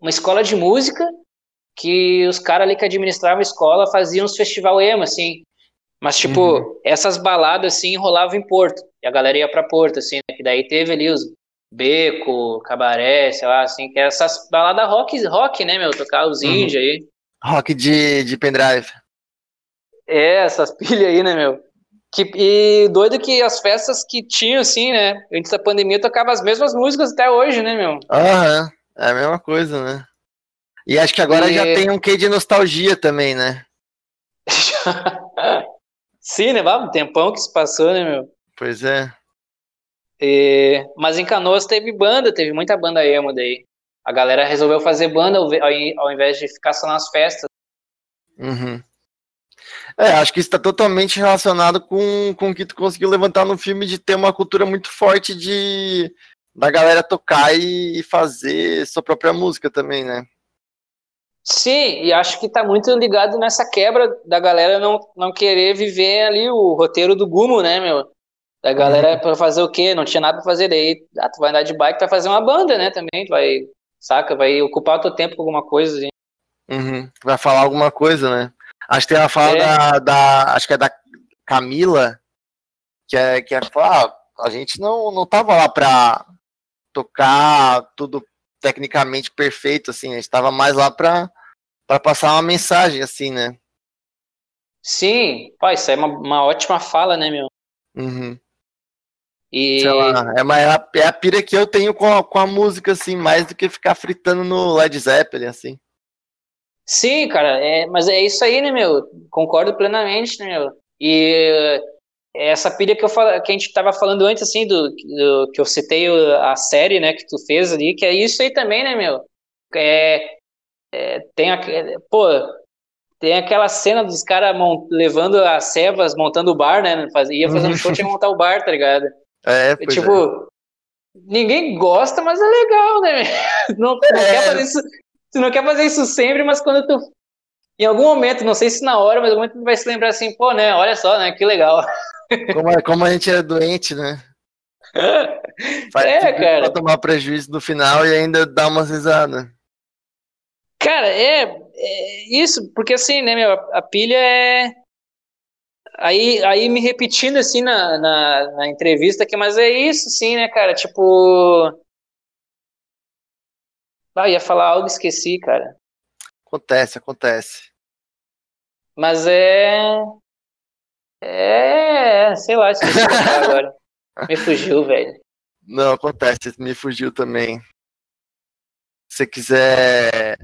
uma escola de música. Que os caras ali que administravam a escola faziam uns festival emo, assim. Mas, tipo, uhum. essas baladas, assim, rolavam em Porto. E a galera ia pra Porto, assim, né? Que daí teve ali os Beco, Cabaré, sei lá, assim, que é essas baladas rock, rock, né, meu? Tocar os uhum. indie aí.
Rock de, de pendrive.
É, essas pilhas aí, né, meu? Que, e doido que as festas que tinham, assim, né? Antes da pandemia tocava as mesmas músicas até hoje, né, meu?
Aham, é a mesma coisa, né? E acho que agora e... já tem um quê de nostalgia também, né?
Sim, né? Um tempão que se passou, né, meu?
Pois é.
E, mas em Canoas teve banda, teve muita banda emo daí. A galera resolveu fazer banda ao, ao invés de ficar só nas festas.
Uhum. É, acho que isso está totalmente relacionado com, com o que tu conseguiu levantar no filme de ter uma cultura muito forte de da galera tocar e, e fazer sua própria música também, né?
Sim, e acho que está muito ligado nessa quebra da galera não, não querer viver ali o roteiro do Gumo, né, meu? A galera uhum. pra fazer o quê? Não tinha nada pra fazer. Daí, ah, tu vai andar de bike, tu vai fazer uma banda, né? Também, tu vai, saca? Vai ocupar o teu tempo com alguma coisa. Assim.
Uhum. Vai falar alguma coisa, né? Acho que tem uma fala é. da, da, Acho que é da Camila, que é, que é falar, ah, a gente não, não tava lá pra tocar tudo tecnicamente perfeito, assim, a gente tava mais lá pra, pra passar uma mensagem, assim, né?
Sim, pô, isso é uma, uma ótima fala, né, meu?
Uhum. E... Sei lá, é, uma, é a pira que eu tenho com a, com a música, assim, mais do que ficar fritando no Led Zeppelin, assim.
Sim, cara, é, mas é isso aí, né, meu? Concordo plenamente, né, meu? E essa pilha que, eu que a gente tava falando antes, assim, do, do, que eu citei a série, né, que tu fez ali, que é isso aí também, né, meu? É, é, tem a, pô, tem aquela cena dos caras levando as cevas, montando o bar, né? Ia fazendo show, tinha que montar o bar, tá ligado?
É, pois
tipo, é. ninguém gosta, mas é legal, né? Não, não é. quer fazer isso. Tu não quer fazer isso sempre, mas quando tu. Em algum momento, não sei se na hora, mas em algum momento tu vai se lembrar assim, pô, né? Olha só, né? Que legal.
Como, é, como a gente é doente, né? Faz é, cara. Pra tomar prejuízo no final e ainda dar uma risada.
Cara, é, é, isso, porque assim, né, meu, a pilha é Aí, aí me repetindo assim na, na, na, entrevista que, mas é isso sim, né, cara? Tipo. Ah, ia falar algo esqueci, cara.
Acontece, acontece.
Mas é. É. Sei lá, esqueci agora. Me fugiu, velho.
Não, acontece, me fugiu também. Se você quiser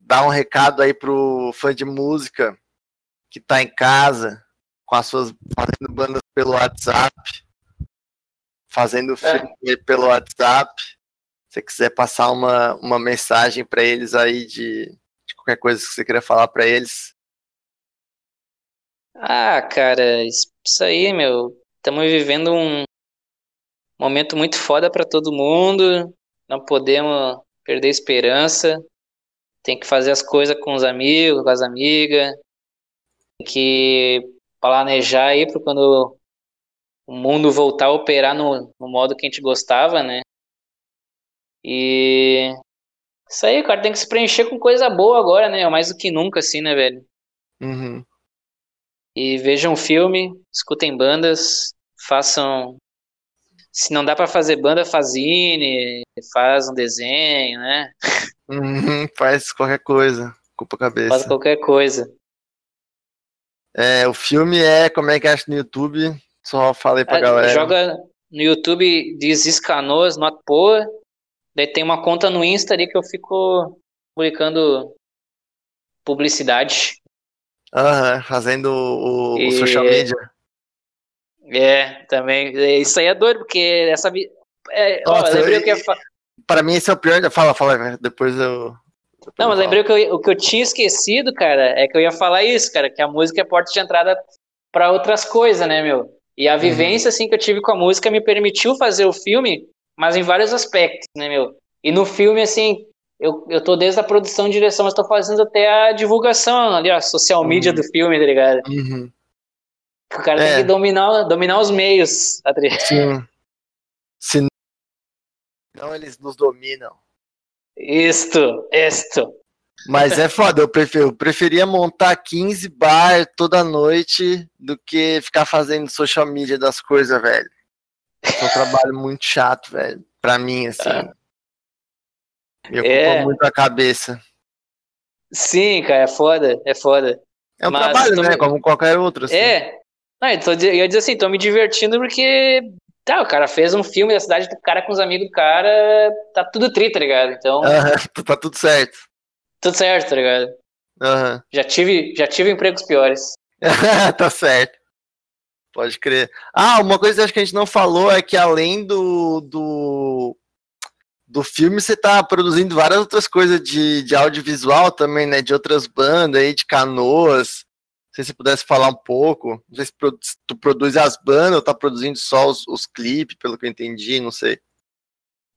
dar um recado aí pro fã de música que está em casa com as suas fazendo bandas pelo WhatsApp, fazendo é. filme é. pelo WhatsApp. Se você quiser passar uma, uma mensagem para eles aí de, de, qualquer coisa que você queira falar para eles.
Ah, cara, isso aí, meu. Estamos vivendo um momento muito foda para todo mundo. Não podemos perder esperança. Tem que fazer as coisas com os amigos, com as amigas que planejar aí para quando o mundo voltar a operar no, no modo que a gente gostava, né? E isso aí, cara, tem que se preencher com coisa boa agora, né? Mais do que nunca, assim, né, velho?
Uhum.
E vejam filme, escutem bandas, façam. Se não dá para fazer banda, fazine, faz um desenho, né?
Uhum, faz qualquer coisa, culpa a cabeça.
Faz qualquer coisa.
É, o filme é, como é que acha no YouTube? Só falei pra é, galera.
Joga no YouTube diz Canoas, not. Daí tem uma conta no Insta ali que eu fico publicando publicidade.
Aham, fazendo o, o
E-
social media.
É, também. É, Isso aí é doido, porque essa. É, ó,
Nossa,
eu lembrei
eu-
o que ia
Pra mim, esse é o pior. Fala, fala, depois eu.
Não, mas lembrei que, eu, o que eu tinha esquecido, cara, é que eu ia falar isso, cara, que a música é porta de entrada pra outras coisas, né, meu? E
Uhum.
a vivência, assim, que eu tive com a música me permitiu fazer o filme, mas em vários aspectos, né, meu? E no filme, assim, eu, eu tô desde a produção e direção, mas tô fazendo até a divulgação ali, ó, social media
Uhum.
do filme, tá ligado?
Uhum,
O cara
É.
tem que dominar, dominar os meios, tá ligado?
sim. Se não, eles nos dominam.
Isto, isto.
Mas é foda, eu, prefiro, eu preferia montar 15 bar toda noite do que ficar fazendo social media das coisas, velho. É um trabalho muito chato, velho. Pra mim, assim. Me ocupa
É.
muito a cabeça.
Sim, cara, é foda, é foda.
É um
Mas
trabalho, né? Como qualquer outro. Assim.
É. Di- eu ia dizer assim, tô me divertindo porque. Tá, o cara fez um filme da cidade do cara com os amigos do cara, tá tudo tri, tá ligado? Então,
Aham, tá tudo certo.
tudo certo, tá ligado?
Aham.
Já tive, já tive empregos piores.
tá certo. Pode crer. Ah, uma coisa que acho que a gente não falou é que além do, do, do filme, você tá produzindo várias outras coisas de, de audiovisual também, né? De outras bandas aí, de canoas. Não sei se você pudesse falar um pouco. Não sei se tu produz as bandas ou tá produzindo só os, os clipes, pelo que eu entendi, não sei.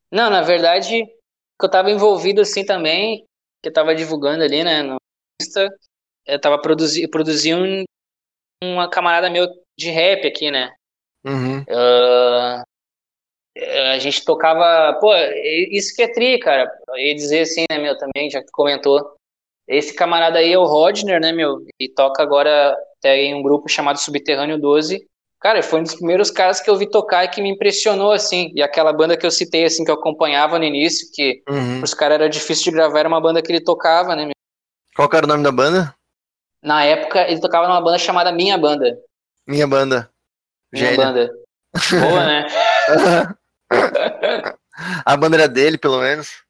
Não, na verdade, que eu tava envolvido assim também, que eu tava divulgando ali, né, no Insta, eu tava produzindo produzi um, uma camarada meu de rap aqui, né?
Uhum.
Ah, a gente tocava. Pô, isso que é tri, cara. Eu ia dizer assim, né, meu, também, já que comentou. Esse camarada aí é o Rodner, né, meu? E toca agora até em um grupo chamado Subterrâneo 12. Cara, foi um dos primeiros caras que eu vi tocar e que me impressionou, assim. E aquela banda que eu citei, assim, que eu acompanhava no início, que
Uhum.
os caras era difícil de gravar, era uma banda que ele tocava, né, meu?
Qual era o nome da banda?
Na época, ele tocava numa banda chamada Minha Banda.
Minha banda.
Minha
Gênio.
Banda. Boa, né?
A banda era dele, pelo menos.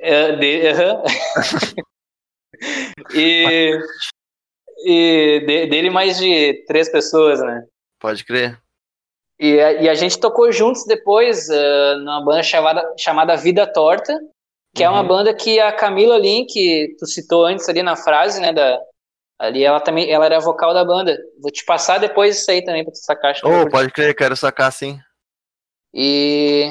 É, de- aham. e e de- dele mais de três pessoas, né?
Pode crer.
E, a- e a gente tocou juntos depois uh, numa banda chamada, chamada Vida Torta, que é uma
Uhum.
banda que a Camila Lin, que tu citou antes ali na frase, né, da, ali ela também, ela era vocal da banda. Vou te passar depois isso aí também pra tu sacar. acho
Oh, pode crer, quero sacar sim.
E,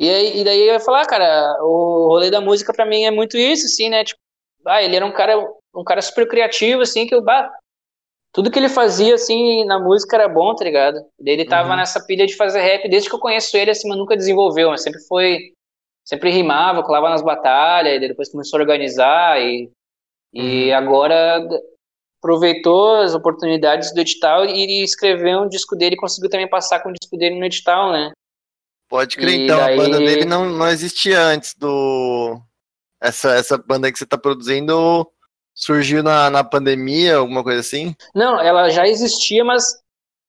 e, aí, e daí eu ia falar, cara, o rolê da música pra mim é muito isso, assim, né? Tipo, ah, ele era um cara, um cara super criativo, assim, que eu, bah, tudo que ele fazia, assim, na música era bom, tá ligado? E daí ele tava
Uhum.
nessa pilha de fazer rap, desde que eu conheço ele, assim, mas nunca desenvolveu, mas sempre foi, sempre rimava, colava nas batalhas, e depois começou a organizar, e, e agora aproveitou as oportunidades do edital e escreveu um disco dele e conseguiu também passar com o disco dele no edital, né?
Pode crer,
E
então,
daí-
a banda dele não, não existia antes do. Essa, essa banda que você tá produzindo surgiu na, na pandemia, alguma coisa assim?
Não, ela já existia, mas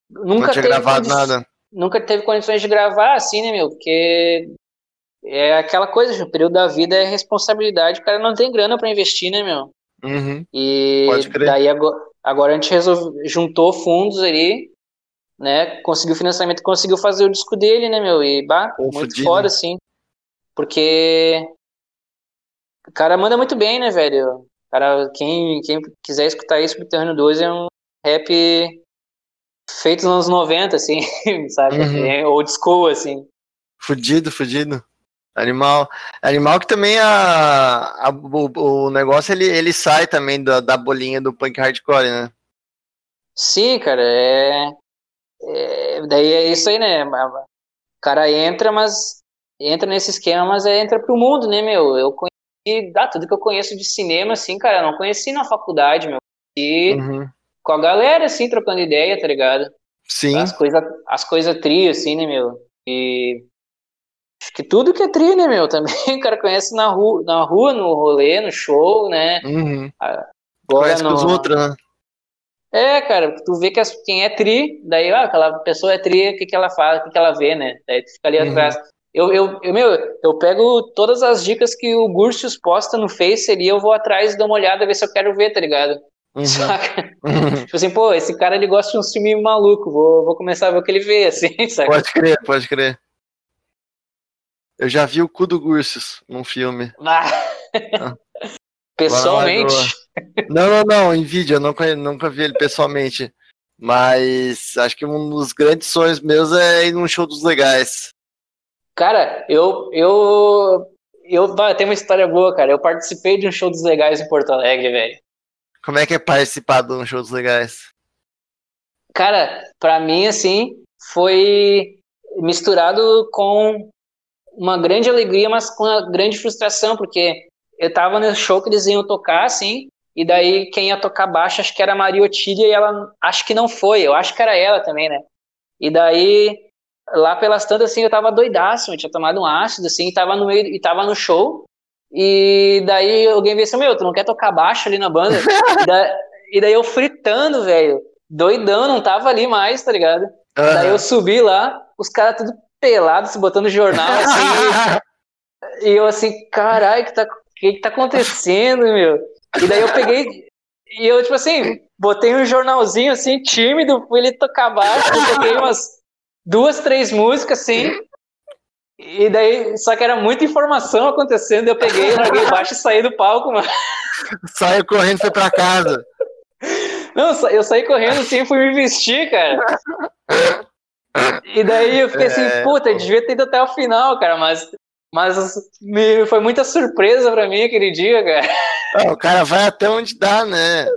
nunca
não tinha
teve
gravado nada.
Nunca teve condições de gravar, assim, né, meu? Porque é aquela coisa, o período da vida é responsabilidade, o cara não tem grana pra investir, né, meu?
Uhum.
E
Pode crer.
daí agora, agora a gente resolve, juntou fundos ali, né? Conseguiu financiamento, conseguiu fazer o disco dele, né, meu? E bah, muito foda, assim. Porque o cara manda muito bem, né, velho? Cara, quem, quem quiser escutar isso, Subterrâneo 12 é um rap feito nos anos 90, assim, sabe?
Uhum.
É old school, assim.
Fudido, fudido. Animal. Animal que também a, a- o, o negócio ele, ele sai também da, da bolinha do punk hardcore, né?
Sim, cara, é, é- Daí é isso aí, né? O cara entra, mas. Entra nesse esquema, mas é, entra pro mundo, né, meu? Eu conheci. Ah, tudo que eu conheço de cinema, assim, cara, eu não conheci na faculdade, meu. E
Uhum.
com a galera, assim, trocando ideia, tá ligado?
Sim.
As coisas as coisa tri, assim, né, meu? E. Que tudo que é tri, né, meu? Também o cara conhece na rua, na rua, no rolê, no show, né?
Uhum.
Agora
Conhece com
no-
os outros, né?
É, cara, tu vê que as- quem é tri, daí, ah, aquela pessoa é tri, o que, que ela faz, o que, que ela vê, né? Daí tu fica ali
Uhum.
atrás. Eu, eu, eu, meu, eu pego todas as dicas que o Gursius posta no Face ali, eu vou atrás e dou uma olhada, ver se eu quero ver, tá ligado?
Uhum.
Saca?
Uhum.
Tipo assim, pô, esse cara ele gosta de um filme maluco, vou, vou começar a ver o que ele vê, assim, saca?
Pode crer, pode crer. Eu já vi o cu do Gursius num filme.
Ah. Pessoalmente.
Não, não, não, em vídeo, eu nunca, nunca vi ele pessoalmente. Mas acho que um dos grandes sonhos meus é ir num show dos legais.
Cara, eu. eu eu tem uma história boa, cara. Eu participei de um show dos legais em Porto Alegre, velho.
Como é que é participar de um show dos legais?
Cara, pra mim, assim, foi misturado com uma grande alegria, mas com uma grande frustração, porque eu tava no show que eles iam tocar, assim, e daí quem ia tocar baixo, acho que era a Maria Otília, e ela, acho que não foi, eu acho que era ela também, né? E daí, lá pelas tantas, assim, eu tava doidaço, eu tinha tomado um ácido, assim, e tava no meio, e tava no show, e daí alguém veio assim, meu, tu não quer tocar baixo ali na banda? e, da, e daí eu fritando, velho, doidão, não tava ali mais, tá ligado?
Uhum.
Daí eu subi lá, os caras tudo pelados, se botando jornal, assim, e eu assim, caralho, que tá, que, que tá acontecendo, meu? E daí eu peguei, e eu, tipo assim, botei um jornalzinho, assim, tímido, fui ele tocar baixo, toquei umas duas, três músicas, assim, e daí, só que era muita informação acontecendo, eu peguei, larguei baixo e saí do palco, mano.
Saiu correndo e foi pra casa.
Não, eu saí correndo assim, fui me vestir, cara. E daí eu fiquei assim,
É.
puta, devia ter ido até o final, cara, mas, mas me, foi muita surpresa pra mim aquele dia, cara.
Ah, o cara vai até onde dá, né?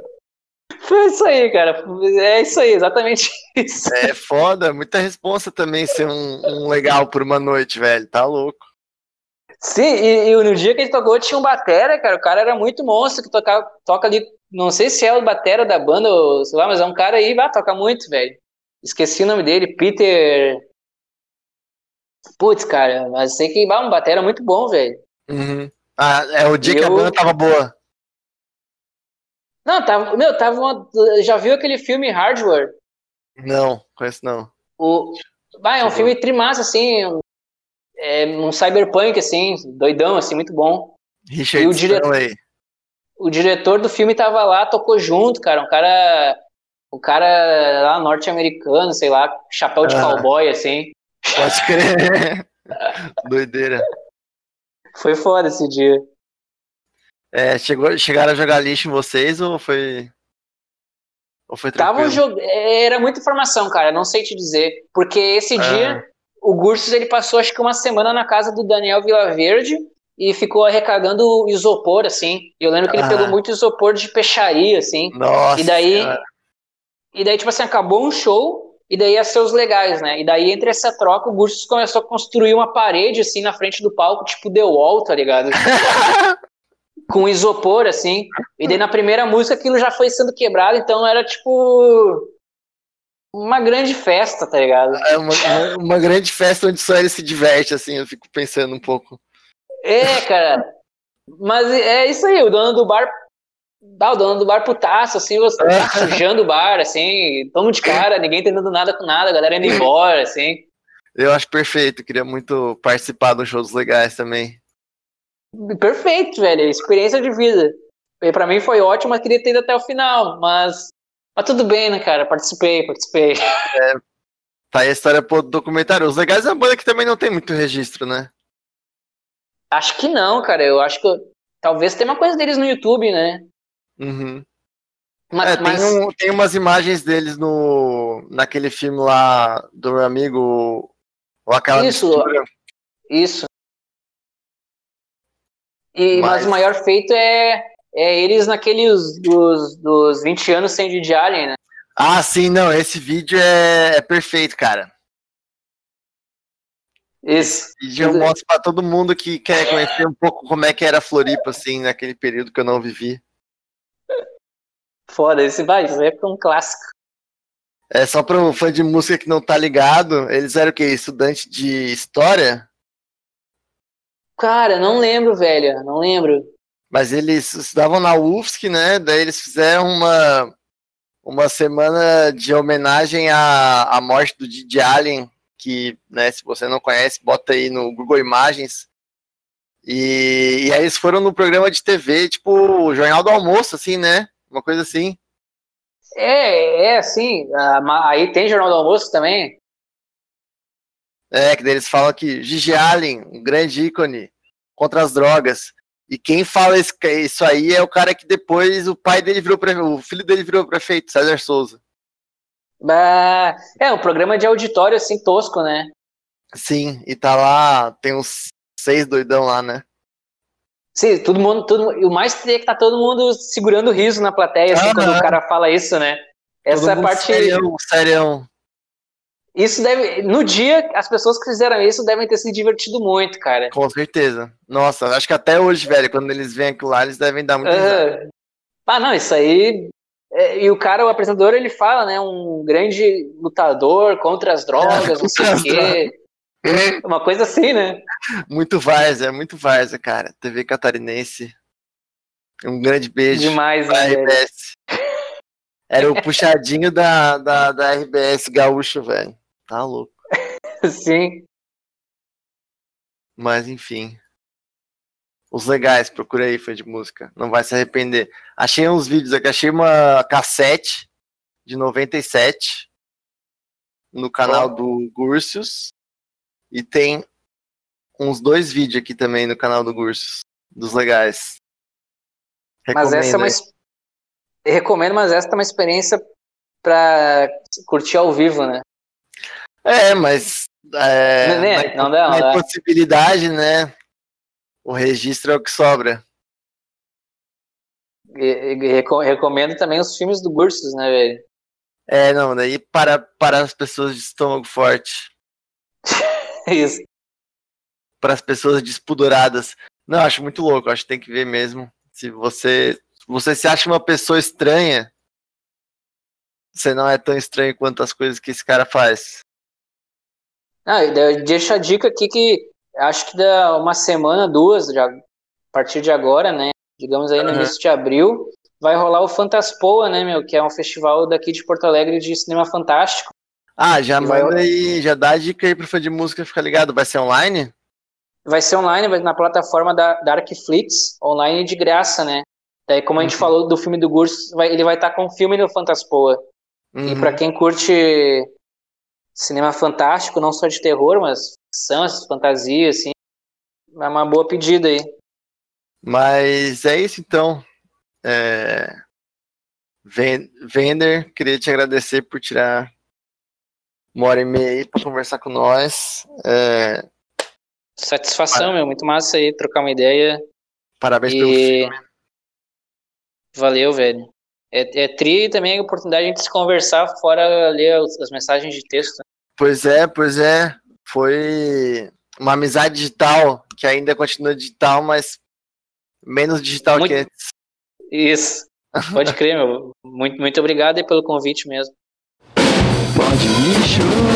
Foi isso aí, cara. É isso aí, exatamente isso.
É foda, muita responsa também ser um, um legal por uma noite, velho. Tá louco.
Sim, e, e no dia que ele tocou tinha um batera, cara. O cara era muito monstro que toca, toca ali. Não sei se é o batera da banda, ou sei lá, mas é um cara aí, vai, toca muito, velho. Esqueci o nome dele, Peter. Putz, cara, mas sei que bah, um batera muito bom, velho.
Uhum. Ah, é o dia que a
Eu-
banda tava boa.
Não, tava. Meu, tava uma. Já viu aquele filme Hardware?
Não, conheço não.
O, bah, é um filme trimassa, assim. um- É um cyberpunk, assim, doidão, assim, muito bom.
Richard
E o dire-
Stanley.
o diretor do filme tava lá, tocou junto, cara. Um cara. Um cara lá norte-americano, sei lá, chapéu de
Ah.
cowboy, assim.
Pode crer. Doideira.
Foi foda esse dia.
É, chegou, chegaram a jogar lixo em vocês ou foi. Ou foi
Tava
tranquilo?
jogo. Era muita informação, cara. Não sei te dizer. Porque esse
Ah.
dia, o Gursus ele passou acho que uma semana na casa do Daniel Vilaverde e ficou arrecadando isopor, assim. E eu lembro que ele
Ah.
pegou muito isopor de peixaria, assim.
Nossa.
E daí, e daí, tipo assim, acabou um show, e daí ia ser os legais, né? E daí, entre essa troca, o Gursus começou a construir uma parede, assim, na frente do palco, tipo The Wall, tá ligado? Com isopor, assim. E daí, na primeira música, aquilo já foi sendo quebrado, então era, tipo... Uma grande festa, tá ligado?
É uma, uma- uma grande festa onde só ele se diverte, assim, eu fico pensando um pouco.
É, cara. Mas é isso aí, o dono do bar... Ah, o dono do bar putaço, assim, você tá sujando o bar, assim, tamo de cara, ninguém entendendo nada com nada, a galera indo embora, assim.
Eu acho perfeito, queria muito participar dos shows legais também.
Perfeito, velho. Experiência de vida. Pra mim foi ótimo, mas queria ter ido até o final. Mas, mas tudo bem, né, cara? Participei, participei.
Tá aí a história pro documentário. Os legais é uma banda que também não tem muito registro, né?
Acho que não, cara. Eu acho que talvez tenha uma coisa deles no YouTube, né?
Uhum.
Mas,
É, tem,
mas-
um- tem umas imagens deles no naquele filme lá do meu amigo. Ou aquela
Isso.
mistura.
isso. E, mas...
Mas-
o maior feito é, é eles naqueles dos, dos 20 anos sem Didi Allen, né?
Ah, sim, não. Esse vídeo é, é perfeito, cara.
Isso.
Esse vídeo eu mostro pra todo mundo que quer conhecer um pouco como é que era Floripa, assim, naquele período que eu não vivi.
Foda. Esse vai, isso ficar um clássico.
É só pro fã de música que não tá ligado, eles eram o quê? Estudante de história?
Cara, não lembro, velho. Não lembro.
Mas eles estudavam na UFSC, né? Daí eles fizeram uma, uma semana de homenagem à, à morte do Didi Allen, que, né, se você não conhece, bota aí no Google Imagens. E, e aí eles foram no programa de TV, tipo, o Jornal do Almoço, assim, né? Uma coisa assim.
É, é assim. Aí tem Jornal do Almoço também.
É, que eles falam que Gigi Allen, um grande ícone contra as drogas. E quem fala isso aí é o cara que depois o pai dele virou prefeito, o filho dele virou prefeito, César Souza.
É, um programa de auditório assim tosco, né?
Sim, e tá lá, tem uns seis doidão lá, né?
Sim, todo mundo, todo, o mais é que tá todo mundo segurando riso na plateia, assim, ah, quando o cara fala isso, né? Essa parte.
Serião, serião.
Isso deve. No dia, as pessoas que fizeram isso devem ter se divertido muito, cara.
Com certeza. Nossa, acho que até hoje, velho, quando eles veem aquilo lá, eles devem dar muito uh,
Ah, não, isso aí. É, e o cara, o apresentador, ele fala, né? Um grande lutador contra as drogas, é, não sei o quê. Uma coisa assim, né?
Muito Várzea, muito Várzea, cara. TV catarinense. Um grande beijo.
Demais, né? RBS.
Era o puxadinho da, da, da RBS gaúcho, velho. Tá louco.
Sim.
Mas enfim. Os legais, procura aí, foi de música. Não vai se arrepender. Achei uns vídeos aqui, achei uma cassete de 97 no canal oh. do Gursius. E tem uns dois vídeos aqui também no canal do Gursius, dos legais.
Recomendo mas essa é uma. Recomendo, mas essa é uma experiência pra curtir ao vivo, né?
É, mas. É, não, é, não possibilidade, né? O registro é o que sobra.
recomendo também os filmes do Bursus, né, velho?
É, não, daí para, para as pessoas de estômago forte.
Isso.
Para as pessoas despoduradas. Não, acho muito louco, acho que tem que ver mesmo. Se você, você se acha uma pessoa estranha, você não é tão estranho quanto as coisas que esse cara faz.
Ah, deixa a dica aqui que acho que dá uma semana, duas, já, a partir de agora, né? Digamos aí no uhum. início de abril, vai rolar o Fantaspoa, né, meu? Que é um festival daqui de Porto Alegre de cinema fantástico.
Ah, já manda vai... aí, já dá a dica aí pro fã de música ficar ligado. Vai ser online?
Vai ser online, vai na plataforma da Darkflix, online de graça, né? Daí, como a gente uhum. falou do filme do Gurs, vai, ele vai estar tá com o filme no Fantaspoa. Uhum. E para quem curte cinema fantástico, não só de terror, mas são essas fantasias, assim. É uma boa pedida aí.
Mas é isso então. É... Vender, queria te agradecer por tirar uma hora e meia aí para conversar com nós. É...
Satisfação, meu, muito massa aí, trocar uma ideia.
Parabéns e... pelo filme.
Valeu, velho. É, é tri também a oportunidade de se conversar fora ler as mensagens de texto.
Pois é, pois é. Foi uma amizade digital, que ainda continua digital, mas menos digital muito... que antes.
Isso. Pode crer, meu. Muito, muito obrigado aí pelo convite mesmo.
Pode lixo.